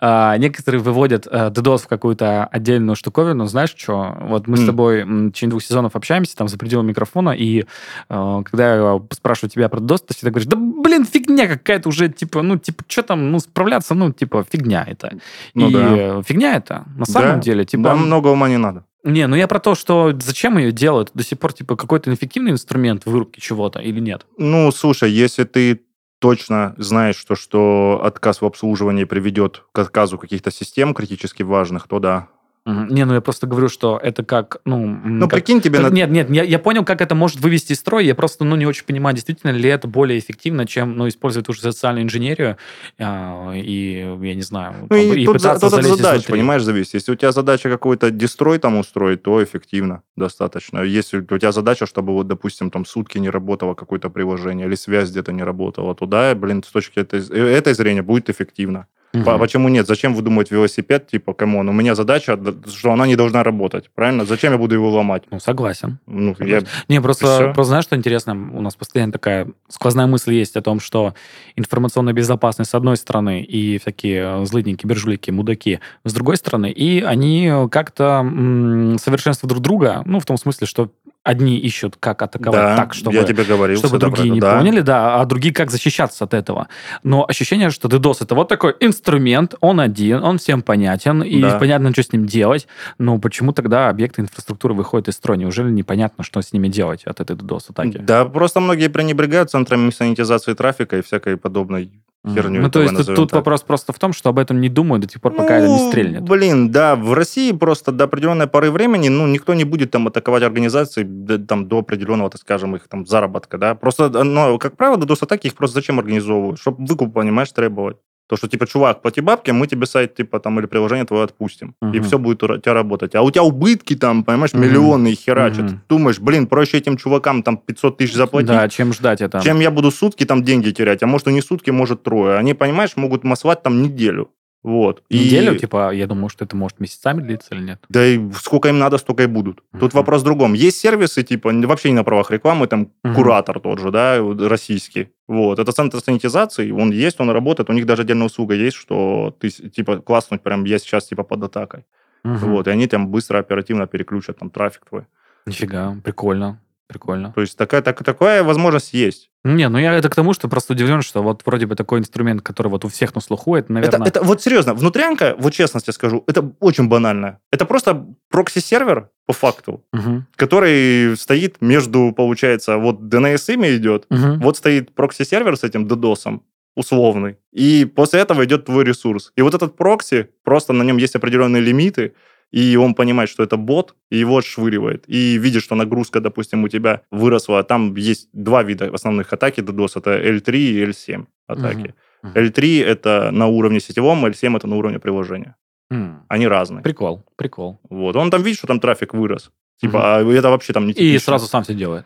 А, некоторые выводят э, DDoS в какую-то отдельную штуковину. Знаешь что? Вот мы с М. тобой в течение двух сезонов общаемся, там, за пределом микрофона, и э, когда я спрашиваю тебя про DDoS, ты всегда говоришь, да, блин, фигня какая-то уже, типа, ну, типа, что там, ну, справляться, ну, типа, фигня это. Ну и да. Э, фигня это, на самом Да. деле. Типа, Да, много ума не надо. Не, ну я про то, что зачем ее делают? До сих пор, типа, какой-то эффективный инструмент вырубки чего-то или нет? Ну, слушай, если ты точно знаешь, что, что отказ в обслуживании приведет к отказу каких-то систем критически важных, то да. Не, ну я просто говорю, что это как, ну... Ну, как- прикинь, тебе... как- на- Нет, нет, я, я понял, как это может вывести из строя. Я просто, ну, не очень понимаю, действительно ли это более эффективно, чем, ну, использовать ту же социальную инженерию а, и, я не знаю, Ну, там, и, тут, пытаться тут залезть задач, изнутри. понимаешь, зависит. Если у тебя задача какой-то дестрой там устроить, то эффективно достаточно. Если у тебя задача, чтобы, вот, допустим, там сутки не работало какое-то приложение или связь где-то не работала, то да, блин, с точки этой, э, этой зрения будет эффективно. По- Почему нет? Зачем выдумывать велосипед? Типа, come on, у меня задача, что она не должна работать, правильно? Зачем я буду его ломать? Ну, согласен. Ну, я... Не, просто, просто знаешь, что интересно? У нас постоянно такая сквозная мысль есть о том, что информационная безопасность с одной стороны и всякие злыдни, кибержулики, мудаки с другой стороны, и они как-то м, совершенствуют друг друга, ну, в том смысле, что одни ищут, как атаковать Да, так, чтобы я тебе говорил. чтобы другие не да. поняли, да, а другие как защищаться от этого. Но ощущение, что DDoS это вот такой инструмент, он один, он всем понятен, и Да. понятно, что с ним делать, но почему тогда объекты инфраструктуры выходят из строя? Неужели непонятно, что с ними делать от этой DDoS-атаки? Да, просто многие пренебрегают центрами санитизации трафика и всякой подобной херню. Ну, то есть тут, тут вопрос просто в том, что об этом не думают до тех пор, пока это не Ну, стрельнет. Блин, да, в России просто до определенной поры времени, ну, никто не будет там атаковать организации там до определенного, так скажем, их там заработка, да. Просто, ну, как правило, DDoS-атаки их просто зачем организовывают? Чтобы выкуп, понимаешь, требовать. То, что, типа, чувак, плати бабки, мы тебе сайт, типа, там, или приложение твое отпустим. И Мгм. все будет у тебя работать. А у тебя убытки там, понимаешь, Мгм. миллионные херачат. Мгм. Ты думаешь, блин, проще этим чувакам там 500 тысяч заплатить, Да, чем ждать это? чем я буду сутки там деньги терять, а может и не сутки, может трое. Они, понимаешь, могут маслать там неделю. Вот. И- Неделю, типа, я думаю, что это может месяцами длиться или нет. Да и сколько им надо, столько и будут. Тут Мгм. вопрос в другом. Есть сервисы, типа, вообще не на правах рекламы, там, Мгм. Куратор тот же, да, российский. Вот. Это центр санитизации, он есть, он работает, у них даже отдельная услуга есть, что ты, типа, клацнуть прям, я сейчас, типа, под атакой. Мгм. Вот, и они там быстро, оперативно переключат там трафик твой. Нифига, прикольно, прикольно. То есть такая, так, такая возможность есть. Не, ну я это к тому, что просто удивлен, что вот вроде бы такой инструмент, который вот у всех на слуху, это, наверное... Это, это вот серьезно, внутрянка, вот честно тебе скажу, это очень банально. Это просто прокси-сервер, по факту, Мгм. который стоит между, получается, вот DNS имя идет, Мгм. вот стоит прокси-сервер с этим DDoS, условный, и после этого идет твой ресурс. И вот этот прокси, просто на нем есть определенные лимиты, и он понимает, что это бот, и его отшвыривает. И видит, что нагрузка, допустим, у тебя выросла. Там есть два вида основных атаки DDoS. Это L3 и L7 атаки. Мгм. L3 это на уровне сетевом, L7 это на уровне приложения. М. Они разные. Прикол, прикол. Вот. Он там видит, что там трафик вырос. Типа, Мгм. а это вообще там не И типично. сразу сам все делает.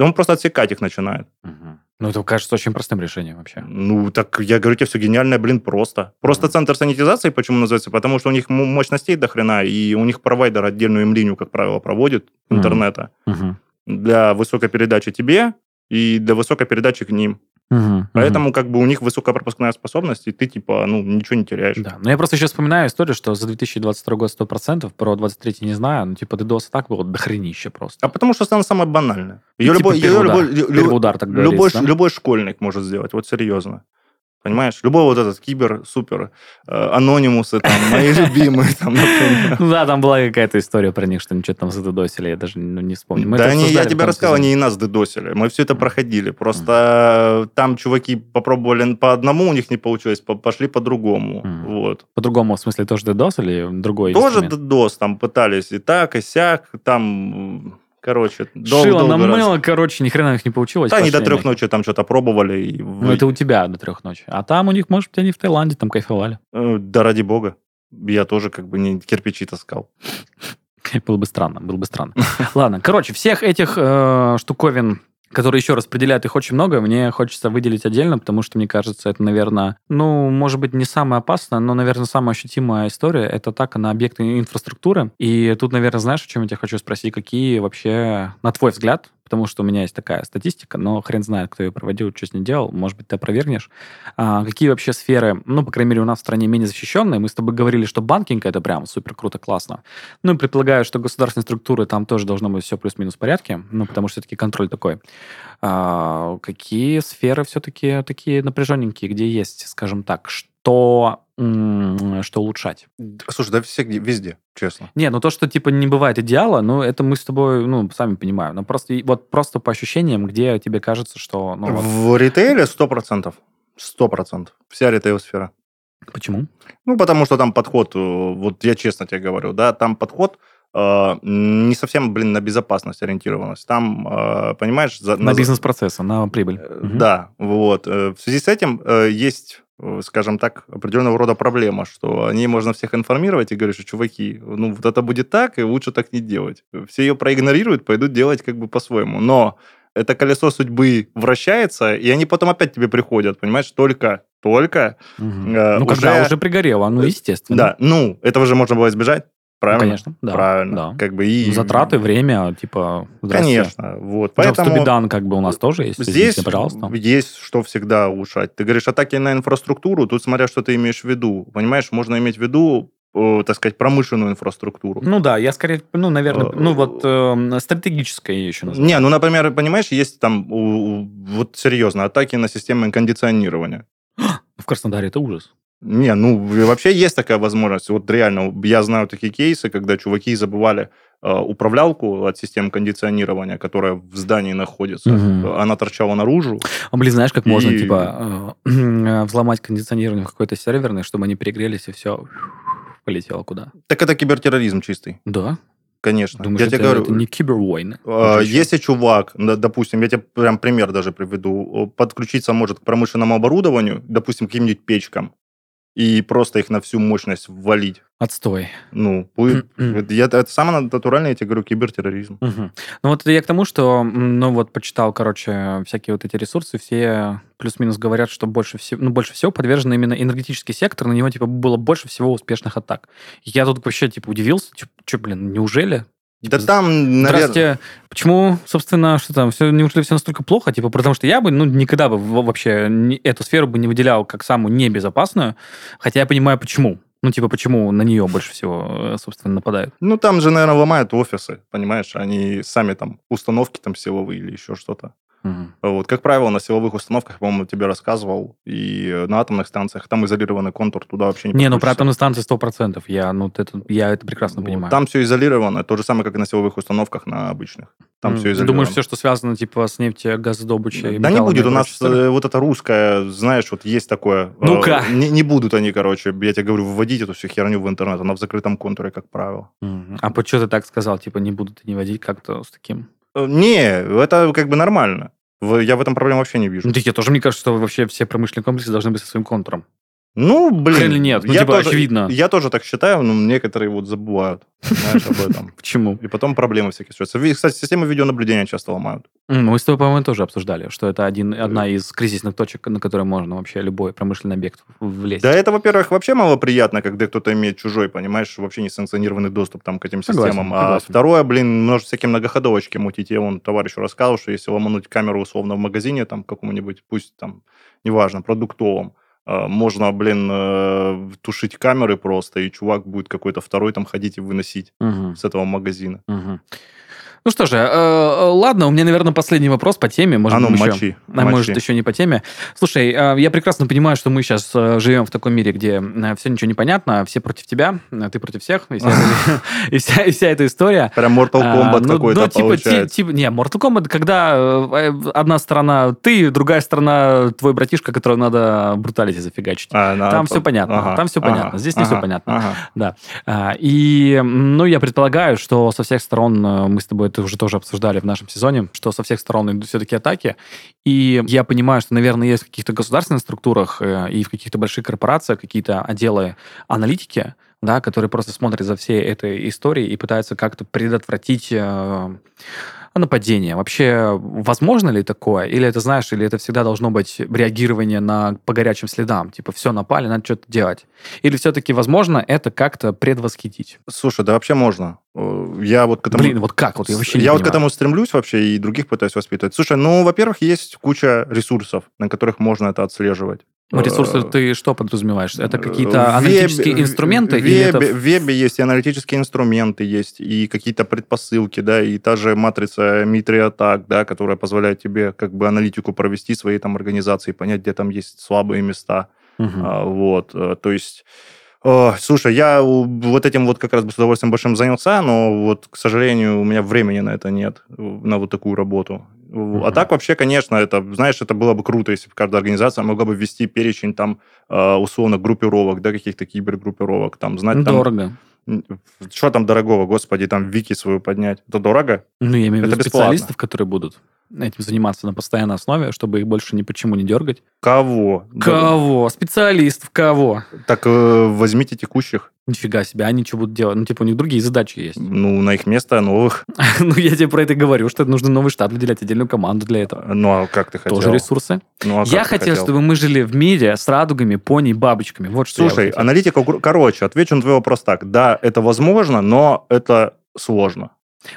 Он просто отсекать их начинает. Мгм. Ну, это кажется очень простым решением вообще. Ну, так я говорю тебе, все гениальное, блин, просто. Просто Мгм. центр санитизации, почему называется? Потому что у них мощностей до хрена, и у них провайдер отдельную им линию, как правило, проводит интернета Мгм. для высокой передачи тебе и для высокой передачи к ним. Мгм. Поэтому как бы у них высокая пропускная способность, и ты типа, ну, ничего не теряешь. Да, но я просто сейчас вспоминаю историю, что за 2022 год 100%, про 23 не знаю, но типа DDoS так было дохренище просто. А потому что она самая банальная. И Ее типа любой, её удар. любой, удар, так любой, говорится, да? любой школьник может сделать, вот серьезно. Понимаешь? Любой вот этот кибер, супер, э, анонимусы, там, мои любимые, там, например. Ну да, там была какая-то история про них, что они что-то там задодосили, я даже ну, не вспомню. Мы да они, я тебе рассказал, они и нас дедосили. Мы все это проходили. Просто там чуваки попробовали по одному, у них не получилось, по- пошли по-другому. Вот. По-другому, в смысле, тоже DDoS или другой Тоже дедос там пытались и так, и сяк. Там, короче, дол- Шило долго на раз. мыло, короче, ни хрена у них не получилось. Да, они до трех ночи там что-то пробовали. И Ну, это у тебя до трех ночи. А там у них, может быть, они в Таиланде там кайфовали. Э, Да ради бога. Я тоже как бы не кирпичи таскал. Было бы странно, было бы странно. Ладно, короче, всех этих э, штуковин, которые еще распределяют их очень много, мне хочется выделить отдельно, потому что, мне кажется, это, наверное, ну, может быть, не самая опасная, но, наверное, самая ощутимая история — это атака на объекты инфраструктуры. И тут, наверное, знаешь, о чем я тебя хочу спросить? Какие вообще, на твой взгляд, потому что у меня есть такая статистика, но хрен знает, кто ее проводил, что с ней делал, может быть, ты опровергнешь. А, какие вообще сферы, ну, по крайней мере, у нас в стране менее защищенные? Мы с тобой говорили, что банкинг — это прям супер круто, классно. Ну, и предполагаю, что государственные структуры там тоже должно быть все плюс-минус в порядке, ну, потому что все-таки контроль такой. А, какие сферы все-таки такие напряженненькие, где есть, скажем так, что, м, что улучшать? Слушай, да все, везде, честно. Не, ну то, что типа не бывает идеала, ну это мы с тобой, ну, сами понимаем. Но просто, вот просто по ощущениям, где тебе кажется, что... Ну, вот, В ритейле 100%. 100%. Вся ритейл-сфера. почему? Ну, потому что там подход, э, вот я честно тебе говорю, да, там подход э, не совсем, блин, на безопасность ориентированность. Там, э, понимаешь... За, На за- бизнес-процессы, на прибыль. Э, Мгм. Да, вот. Э, В связи с этим э, есть, скажем так, определенного рода проблема, что о ней можно всех информировать и говорить, что, чуваки, ну, вот это будет так, и лучше так не делать. Все ее проигнорируют, пойдут делать как бы по-своему. Но это колесо судьбы вращается, и они потом опять тебе приходят, понимаешь, только, только, Мгм. э, ну, когда уже- уже пригорело, ну, Э, естественно. да, ну, этого же можно было избежать, Ну, правильно? конечно, да. Правильно. да. Как бы и... Затраты, время, типа... Конечно, вот. Jobs to Поэтому... be done как бы у нас тоже есть. Здесь пожалуйста. есть что всегда улучшать. Ты говоришь атаки на инфраструктуру, тут смотря, что ты имеешь в виду. Понимаешь, можно иметь в виду, э, так сказать, промышленную инфраструктуру. Ну да, я скорее, ну, наверное, Э, ну вот э, стратегическое еще назову. Не, ну, например, понимаешь, есть там, у- у- вот серьезно, атаки на системы кондиционирования. В Краснодаре это ужас. Не, ну, вообще есть такая возможность. Вот реально, я знаю такие кейсы, когда чуваки забывали э, управлялку от системы кондиционирования, которая в здании находится. Мгм. Она торчала наружу. А, блин, знаешь, как можно, И- типа, э, взломать кондиционирование в какой-то серверный, чтобы они перегрелись, и все полетело куда? Так это кибертерроризм чистый, Да? конечно. Думаешь, я это, тебе говорю, это не кибервойны? Ещё? Если чувак, допустим, я тебе прям пример даже приведу, подключиться может к промышленному оборудованию, допустим, к каким-нибудь печкам, и просто их на всю мощность ввалить. Отстой. Ну, будет... я, это самое натуральное, я тебе говорю, кибертерроризм. Мгм. Ну вот я к тому, что, ну вот почитал, короче, всякие вот эти ресурсы, все плюс-минус говорят, что больше всего, ну, больше всего подвержен именно энергетический сектор, на него, типа, было больше всего успешных атак. Я тут вообще, типа, удивился, что, блин, неужели? Да Типа, там, наверное... Здравствуйте. Почему, собственно, что там, все, неужели все настолько плохо? Типа, потому что я бы, ну, никогда бы вообще эту сферу бы не выделял как самую небезопасную, хотя я понимаю, почему. Ну, типа, почему на нее больше всего, э, собственно, нападают. Ну, там же, наверное, ломают офисы, понимаешь? Они сами там установки там силовые или еще что-то. Мгм. Вот, как правило, на силовых установках, по-моему, тебе рассказывал, и э, на атомных станциях там изолированный контур, туда вообще не Не, ну про атомные станции 100%. Я, ну, это, я это прекрасно Вот. понимаю. Там все изолировано, то же самое, как и на силовых установках на обычных. Там М, все ты изолировано. Думаешь, все, что связано, типа, с нефтегазодобычей? Да не металлами будет. У нас истории? э, вот это русское, знаешь, вот есть такое. э, Ну-ка. Не, не будут они, короче, я тебе говорю, вводить эту всю херню в интернет. Она в закрытом контуре, как правило. Мгм. А по что ты так сказал? Типа, не будут не водить как-то с таким? Э, Не, это как бы нормально. Я в этом проблем вообще не вижу. Ну, я тоже, мне кажется, что вообще все промышленные комплексы должны быть со своим контуром. Ну, блин. Хрен ли нет? Ну, я типа, тоже- очевидно. Я тоже так считаю, но некоторые вот забывают, знаешь, об этом. Почему? И потом проблемы всякие случаются. Кстати, системы видеонаблюдения часто ломают. Мы с тобой, по-моему, тоже обсуждали, что это один, одна из кризисных точек, на которые можно вообще любой промышленный объект влезть. Да это, во-первых, вообще малоприятно, когда кто-то имеет чужой, понимаешь, вообще несанкционированный доступ там к этим Согласен, системам. А согласен. второе, блин, может всякие многоходовочки мутить. Я вон товарищу рассказывал, что если ломануть камеру условно в магазине, там какому-нибудь, пусть там, неважно, продуктовом, можно, блин, э, тушить камеры просто, и чувак будет какой-то второй там ходить и выносить Мгм, с этого магазина. мгм. Ну что же, э, э, ладно, у меня, наверное, последний вопрос по теме. Может, а ну, еще- мочи. А мочи. может, еще не по теме. Слушай, э, я прекрасно понимаю, что мы сейчас э, живем в таком мире, где все ничего не понятно, все против тебя, э, ты против всех, и вся, эта- и вся- и вся эта история. Прям Mortal А, Kombat ну, какой-то ну, типа, ти- получается. типа, не, Mortal Kombat, когда э, одна сторона ты, другая сторона твой братишка, которого надо бруталити зафигачить. А, на- там всё понятно, там всё понятно, здесь не всё понятно. ага. Да. И, ну, я предполагаю, что со всех сторон, мы с тобой это уже тоже обсуждали в нашем сезоне, что со всех сторон идут все-таки атаки. И я понимаю, что, наверное, есть в каких-то государственных структурах э, и в каких-то больших корпорациях какие-то отделы аналитики, да, которые просто смотрят за всей этой историей и пытаются как-то предотвратить э, нападение. Вообще, возможно ли такое? Или это, знаешь, или это всегда должно быть реагирование на, по горячим следам? Типа, все, напали, надо что-то делать. Или все-таки, возможно, это как-то предвосхитить? Слушай, да вообще можно. Э, Я вот к этому... Блин, вот как? Вот я вообще не я вот к понимаю. этому стремлюсь вообще и других пытаюсь воспитывать. Слушай, ну, во-первых, есть куча ресурсов, на которых можно это отслеживать. Ну, ресурсы Э, ты что подразумеваешь? Это какие-то аналитические вебе- инструменты? В или это вебе, в вебе есть и аналитические инструменты, есть и какие-то предпосылки, да, и та же матрица Митри Атак, да, которая позволяет тебе как бы аналитику провести своей там организации, понять, где там есть слабые места. А, Вот, э, то есть... э, Слушай, я вот этим вот как раз бы с удовольствием большим занялся, но вот, к сожалению, у меня времени на это нет, на вот такую работу. А Мгм. так вообще, конечно, это, знаешь, это было бы круто, если бы каждая организация могла бы ввести перечень там э, условно группировок, да, каких-то кибергруппировок, там, знать там... Дорого. Что там дорогого, господи, там вики свою поднять. Это дорого? Ну, я имею в виду бесплатно. специалистов, которые будут этим заниматься на постоянной основе, чтобы их больше ни почему не дергать. Кого? Кого? Специалистов кого? Так э, возьмите текущих, Нифига себе, они что будут делать? Ну, типа, у них другие задачи есть. ну, на их место новых. Ну, я тебе про это говорю, что нужно новый штат выделять, отдельную команду для этого. Ну, а как ты хотел? Тоже ресурсы. Ну, а я ты хотел, чтобы мы жили в мире с радугами, пони бабочками. Вот что Слушай, хотел. аналитика, короче, отвечу на твой вопрос так. Да, это возможно, но это сложно.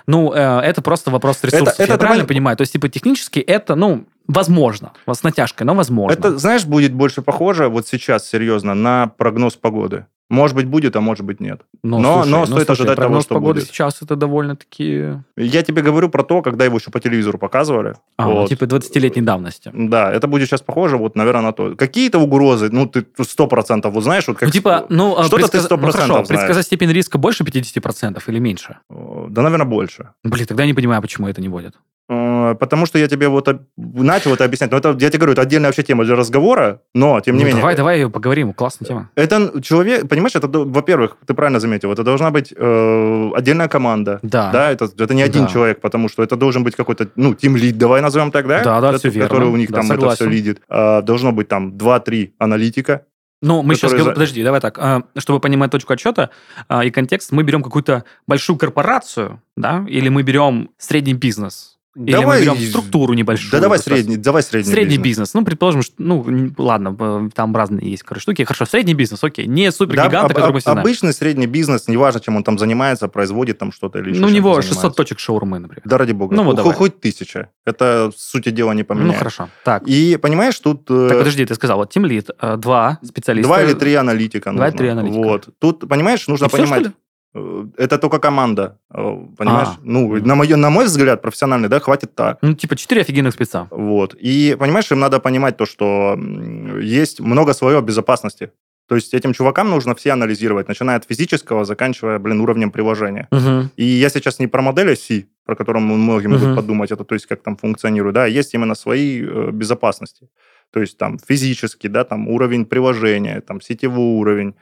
Ну, э, это просто вопрос ресурсов. это я правильно давай- понимаю? То есть, типа, технически это, ну, возможно. С натяжкой, но возможно. Это, знаешь, будет больше похоже вот сейчас, серьезно, на прогноз погоды. Может быть, будет, а может быть, нет. Но, но- слушай, но ну, стоит слушай, ожидать того, что погоды будет. сейчас это довольно-таки... Я тебе говорю про то, когда его еще по телевизору показывали. А, ну, Вот. типа 20-летней давности. Да, это будет сейчас похоже, вот, наверное, на то. Какие-то угрозы, ну, ты сто процентов, вот знаешь, вот как... ну, типа, ну, а, Что-то ты предсказ- 100% ну, хорошо, знаешь. предсказать степень риска больше 50% или меньше? Да, наверное, больше. Блин, тогда я не понимаю, почему это не вводят. Э, Потому что я тебе вот начал это объяснять. Но это, я тебе говорю, это отдельная вообще тема для разговора, но, тем не Ну, менее... давай, давай поговорим, классная тема. Это человек, понимаешь, это, до- во-первых, ты правильно заметил, это должна быть э, отдельная команда. Да. Да, это, это не один Да. человек, потому что это должен быть какой-то, ну, тим лид, давай назовем так, да? Да, да, Это, всё верно. Который у них Да, там это согласен. все лидит. А, должно быть там 2-3 аналитика, Ну, мы сейчас говорим, за- подожди, давай так, а, чтобы понимать точку отсчета а, и контекст, мы берем какую-то большую корпорацию, да, или мы берем средний бизнес, или мы берем структуру небольшую. Да давай средний, давай средний, Средний бизнес. бизнес. Ну, предположим, что, ну, ладно, там разные есть, короче, штуки. Хорошо, средний бизнес, окей. Не Да, супергигант, об- который мы все знаем. обычный средний бизнес, неважно, чем он там занимается, производит там что-то или еще Ну, у него занимается. 600 точек шаурмы, например. Да ради бога. Ну, вот давай. Хоть тысяча. Это сути дела не Ну, поменяет. хорошо. Так, И понимаешь, тут э, так, подожди, ты сказал, вот Team Lead, э, два специалиста. два или три аналитика Два или три аналитика. Вот. Тут, понимаешь, нужно И понимать... э, Это только команда, э, понимаешь? А. Ну, на, мой, на мой взгляд, профессиональный, да, хватит так. Ну, типа, четыре офигенных спеца. Вот. И, понимаешь, им надо понимать то, что есть много своего безопасности. То есть этим чувакам нужно все анализировать, начиная от физического, заканчивая, блин, уровнем приложения. Мгм. И я сейчас не про модель оси, про которую многие могут Мгм. подумать, это то есть как там функционирует, да, есть именно свои э, безопасности. То есть там физический, да, там уровень приложения, там сетевой уровень э,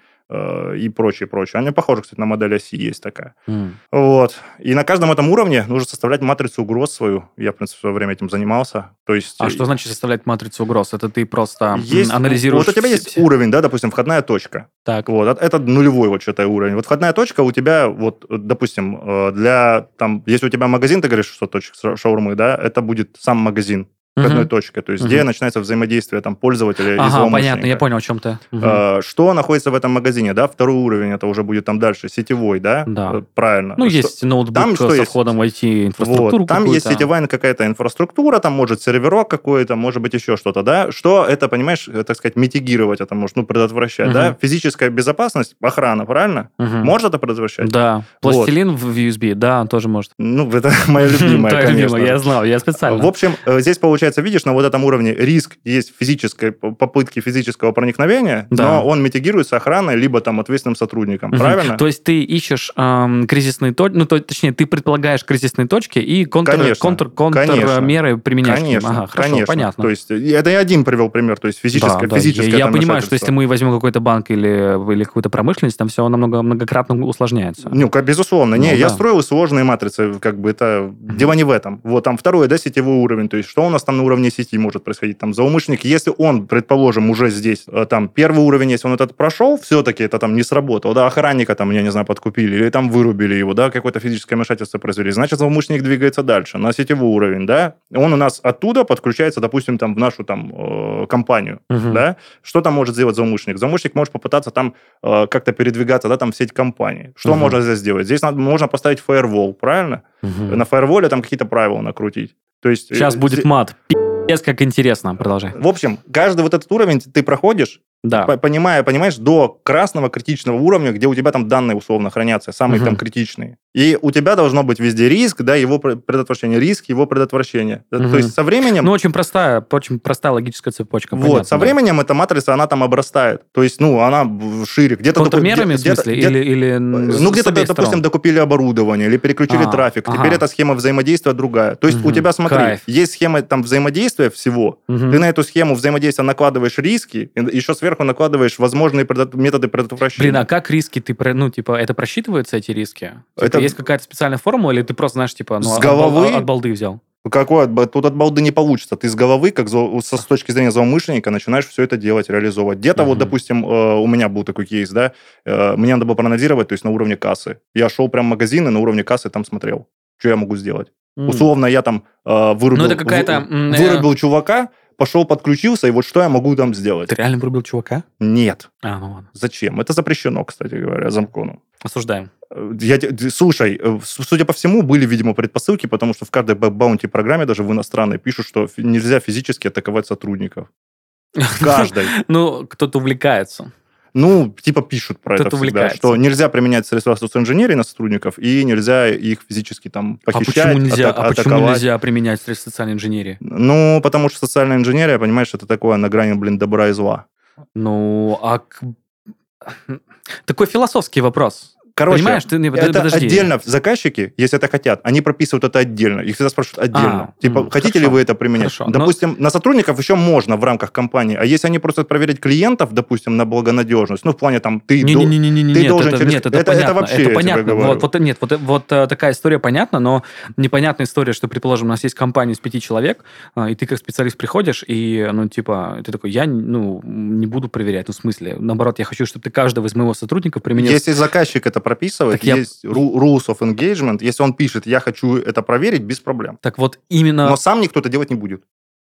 и прочее, прочее. Они похожи, кстати, на модель оси есть такая. М. Вот. И на каждом этом уровне нужно составлять матрицу угроз свою. Я, в принципе, в свое время этим занимался. То есть... А что значит составлять матрицу угроз? Это ты просто есть, анализируешь... Вот у тебя есть все- уровень, да, допустим, входная точка. Так. Вот, это- это нулевой вот что-то уровень. Вот входная точка у тебя, вот, э, допустим, э, для, там, если у тебя магазин, ты говоришь, что точек ша- шаурмы, да, это будет сам магазин входной Мгм. точкой, то есть где начинается взаимодействие там пользователя и Ага, злоумышленника. понятно, я понял, о чем ты. Э, Что находится в этом магазине, да? Второй уровень, это уже будет там дальше, сетевой, да? Да. Э, Правильно. Ну, Что- есть ноутбук там что со есть? входом в IT-инфраструктуру вот, там есть сетевая какая-то инфраструктура, там может серверок какой-то, может быть еще что-то, да? Что это, понимаешь, э, так сказать, митигировать это может, ну, предотвращать, да? Физическая безопасность, охрана, правильно? Может это предотвращать? Да. Пластилин в USB, да, тоже может. Ну, это моя любимая, конечно. я знал, я специально. В общем, э, здесь получается, видишь, на вот этом уровне риск есть физической попытки физического проникновения, Да. но он митигируется охраной либо там ответственным сотрудником, Мгм. правильно? То есть ты ищешь эм, кризисные точки, ну, то, точнее, ты предполагаешь кризисные точки и контр, Конечно, контр, конечно. контрмеры применяешь. Конечно, Ага, хорошо, конечно. понятно. То есть это я один привел пример, то есть физическое, Да, да, физическое Я, я там понимаю, что если мы возьмем какой-то банк или, или какую-то промышленность, там все намного многократно усложняется. Ну, безусловно. Не, Ну, я да. строил сложные матрицы, как бы это... Дело не в этом. Вот там второй, да, сетевой уровень. То есть что у нас там на уровне сети может происходить? Там злоумышленник, если он, предположим, уже здесь, э, там, первый уровень, если он этот прошел, все-таки это там не сработало, да, охранника там, я не знаю, подкупили, или там вырубили его, да, какое-то физическое вмешательство произвели, значит, злоумышленник двигается дальше, на сетевой уровень, да, он у нас оттуда подключается, допустим, там, в нашу там э, компанию, Мгм. да, что там может сделать злоумышленник? Злоумышленник может попытаться там э, как-то передвигаться, да, там в сеть компании. Что Мгм. можно здесь сделать? Здесь надо, можно поставить фаервол, правильно? Мгм. На фаерволе там какие-то правила накрутить. То есть... э, Сейчас будет зе- мат. Пиздец, как интересно. Продолжай. В общем, каждый вот этот уровень ты проходишь, Да. по- понимая, понимаешь, до красного критичного уровня, где у тебя там данные условно хранятся, самые Мгм. там критичные. И у тебя должно быть везде риск, да, его пр- предотвращение, риск его предотвращение. Э, Мгм. То есть со временем... Ну, очень простая, очень простая логическая цепочка. Вот, понятно, со да. временем эта матрица, она там обрастает. То есть, ну, она в- шире. Где-то... Контрмерами, в где- смысле? где-то- Или, или с- Ну, где-то, допустим, сторон? докупили оборудование или переключили А, трафик. ага. Теперь эта схема взаимодействия другая. То есть у Мгм. тебя, смотри, Кайф. есть схема там взаимодействия всего. Мгм. Ты на эту схему взаимодействия накладываешь риски, еще сверху накладываешь возможные предот- методы предотвращения. Блин, а как риски ты, ну, типа, это просчитываются, эти риски? Типа, Это- Есть какая-то специальная формула, или ты просто, знаешь, типа, ну, С от головы? от балды взял? Какой от тут от балды не получится. Ты с головы, как со, с точки зрения злоумышленника, начинаешь все это делать, реализовывать. Где-то вот, Мгм. допустим, э, у меня был такой кейс, да, э, мне надо было проанализировать, то есть на уровне кассы. Я шел прям в магазин и на уровне кассы там смотрел, что я могу сделать. М. Условно, я там э, вырубил, Ну, это какая-то, э, вырубил чувака, пошел подключился, и вот что я могу там сделать? Ты реально врубил чувака? Нет. А, ну ладно. Зачем? Это запрещено, кстати говоря, замконом. Осуждаем. Э, Я, слушай, э, судя по всему, были, видимо, предпосылки, потому что в каждой б- баунти-программе, даже в иностранной, пишут, что нельзя физически атаковать сотрудников. В каждой. Ну, кто-то увлекается. Ну, типа пишут про это Кто-то всегда, что нельзя применять средства инженерии на сотрудников, и нельзя их физически там А похищать, почему нельзя, ата- а почему атаковать. нельзя применять средства социальной инженерии? Ну, потому что социальная инженерия, понимаешь, это такое на грани, блин, добра и зла. Ну, а... Такой философский вопрос. Короче, Понимаешь, ты это подожди. отдельно заказчики, если это хотят, они прописывают это отдельно. Их всегда спрашивают отдельно. А, типа, м, хотите хорошо, ли вы это применять? хорошо. Но- Допустим, на сотрудников еще можно в рамках компании, а если они просят проверить клиентов, допустим, на благонадежность, ну, в плане там, ты... Не, до- не, не, не, не, ты нет, должен это, через- нет, это, это- это понятно, вообще я тебе понятно. Вот, вот, нет, вот, вот э, такая история понятна, но непонятная история, что, предположим, у нас есть компания из пяти человек, а, и ты как специалист приходишь, и, ну, типа, ты такой, я, ну, не буду проверять, ну, в смысле, наоборот, я хочу, чтобы ты каждого из моего сотрудника применил. Если заказчик это прописывает, Так я- есть ру- rules of engagement, если он пишет, я хочу это проверить, без проблем. Так вот, именно Но сам никто это делать не будет.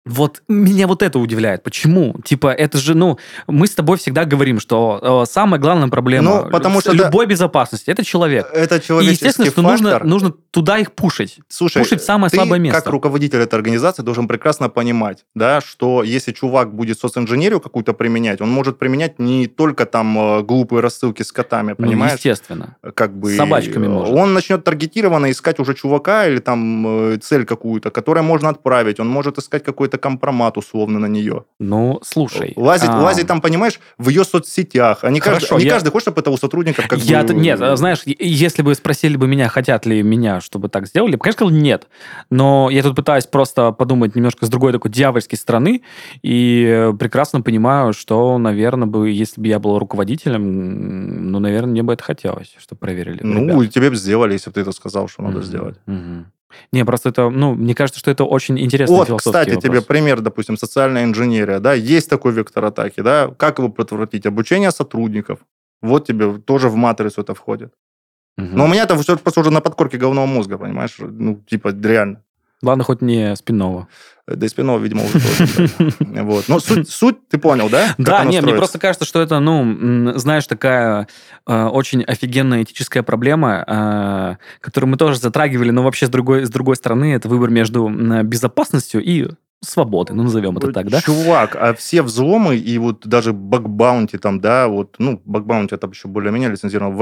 Вот меня вот это удивляет. Почему? Типа, это же, ну, мы с тобой всегда говорим, что э, самая главная проблема Ну, потому что это- любой безопасности это человек. Это И человеческий естественно, что нужно, фактор. нужно туда их пушить. Слушай, Пушить самое ты, слабое место. как руководитель этой организации, должен прекрасно понимать, да, что если чувак будет социнженерию какую-то применять, он может применять не только там э, глупые рассылки с котами, Ну, понимаешь? естественно. как бы... С собачками э, может. Он начнет таргетированно искать уже чувака или там э, цель какую-то, которую можно отправить. Он может искать какой-то компромат условно на нее. Ну, слушай. Лазить, а, лазить там, понимаешь, в ее соцсетях. Они Хорошо, каждый, не я- каждый хочет, чтобы это у сотрудников как я, бы... Нет, а, знаешь, если бы спросили бы меня, хотят ли меня, чтобы так сделали, бы, конечно, сказал нет. Но я тут пытаюсь просто подумать немножко с другой такой дьявольской стороны, и э, прекрасно понимаю, что, наверное, бы, если бы я был руководителем, ну, наверное, мне бы это хотелось, чтобы проверили. Ну, ребят. тебе бы сделали, если бы ты это сказал, что надо Мгм, сделать. мгм. Не, просто это, ну, мне кажется, что это очень интересный Вот, кстати, вопрос. тебе пример, допустим, социальная инженерия, да, есть такой вектор атаки, да, как его предотвратить? Обучение сотрудников. Вот тебе тоже в матрицу это входит. Мгм. Но у меня это все просто уже на подкорке головного мозга, понимаешь? Ну, типа, реально. Ладно, хоть не спинного. Да и спинного, видимо, уже тоже. Вот. Но суть, суть, ты понял, да? Да, оно не, мне просто кажется, что это, ну, знаешь, такая э, очень офигенная этическая проблема, э, которую мы тоже затрагивали, но вообще с другой, с другой стороны, это выбор между безопасностью и свободой, ну, назовем это так, да? Чувак, а все взломы и вот даже бакбаунти там, да, вот, ну, бакбаунти это еще более-менее лицензировано,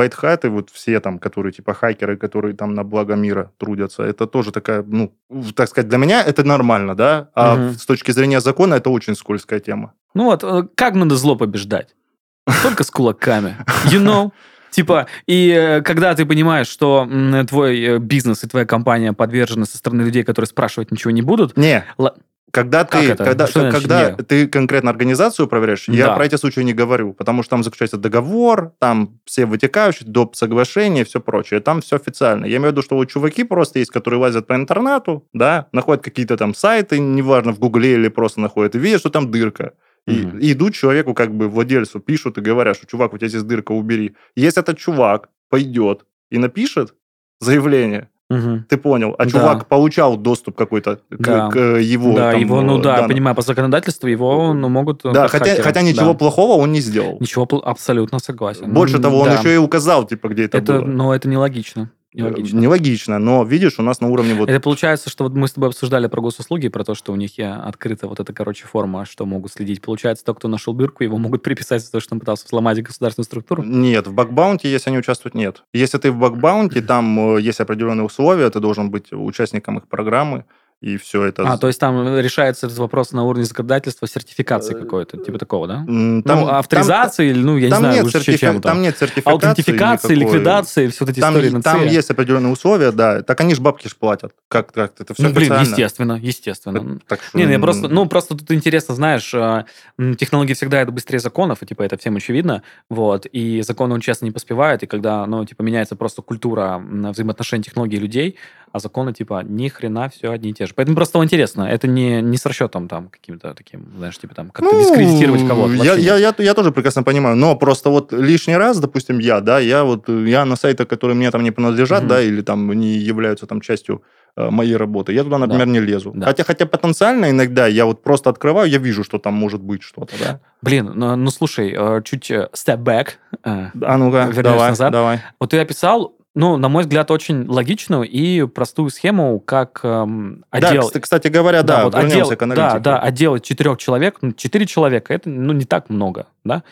и вот все там, которые типа хакеры, которые там на благо мира трудятся, это тоже такая, ну, так сказать, для меня это нормально, да, а Мгм. с точки зрения закона это очень скользкая тема. Ну вот, э, как надо зло побеждать? Только с кулаками. You know? Типа, и э, когда ты понимаешь, что твой э, бизнес и твоя компания подвержены со стороны людей, которые спрашивать ничего не будут, Не, Ла- когда Как ты, это? когда, Что значит когда не? ты конкретно организацию проверяешь, я Да. про эти случаи не говорю, потому что там заключается договор, там все вытекающие, доп. соглашения и все прочее. Там все официально. Я имею в виду, что вот чуваки просто есть, которые лазят по интернету, да, находят какие-то там сайты, неважно, в Гугле или просто находят, и видят, что там дырка. И, Мгм. и идут человеку, как бы владельцу, пишут и говорят, что, чувак, у тебя здесь дырка, убери. Если этот чувак пойдет и напишет заявление, Мгм. ты понял, а Да. чувак получал доступ какой-то к, Да. к его да, там, его, ну э, да, данным. понимаю, по законодательству его ну, могут... э, Да, хотя, хотя ничего Да. плохого он не сделал. Ничего, абсолютно согласен. Больше того, он да. еще и указал, типа, где это, Это, было. ну, это нелогично. Э, Нелогично. Нелогично, но видишь, у нас на уровне вот... Это получается, что вот мы с тобой обсуждали про госуслуги, про то, что у них я открыта вот эта, короче, форма, что могут следить. Получается, тот, кто нашел дырку, его могут приписать за то, что он пытался взломать государственную структуру. Нет, в бакбаунте, если они участвуют, нет. Если ты в бакбаунте, там э, есть определенные условия, ты должен быть участником их программы, и все это... А, то есть там решается этот вопрос на уровне законодательства, сертификации Э, какой-то, типа такого, да? М, там- ну, авторизации, или, ну, я там, не знаю, нет уже сертифи- чем там там. нет сертификации Аутентификации, никакой. ликвидации, все вот эти Там, истории на там есть определенные условия, да. Так они же бабки ж платят. Как, как это все Ну, блин, естественно, естественно. Так что, Не, ну, я м, просто, ну, просто тут интересно, знаешь, э, м, технологии всегда это быстрее законов, и, типа, это всем очевидно, вот, и законы, он честно не поспевает, и когда, ну, типа, меняется просто культура взаимоотношений технологий и людей, а законы, типа, ни хрена все одни и те же. Поэтому просто интересно, это не, не с расчетом, там, каким-то таким, знаешь, типа, там, как-то Ну, дискредитировать кого-то. Я, я, я, я тоже прекрасно понимаю, но просто вот лишний раз, допустим, я, да, я вот, я на сайтах, которые мне там не принадлежат, Мгм. да, или там не являются там частью э, моей работы, я туда, например, не лезу. Да. Хотя, хотя потенциально иногда я вот просто открываю, я вижу, что там может быть что-то, да. Блин, ну, ну, слушай, э, чуть э, step back, А ну-ка, давай, назад. давай. Вот ты описал, ну, на мой взгляд, очень логичную и простую схему, как эм, Да, отдел... кс- кстати говоря, да, вот вернемся отдел, к аналитике. да, да, отдел четырех человек, ну, четыре человека, это, ну, не так много, да?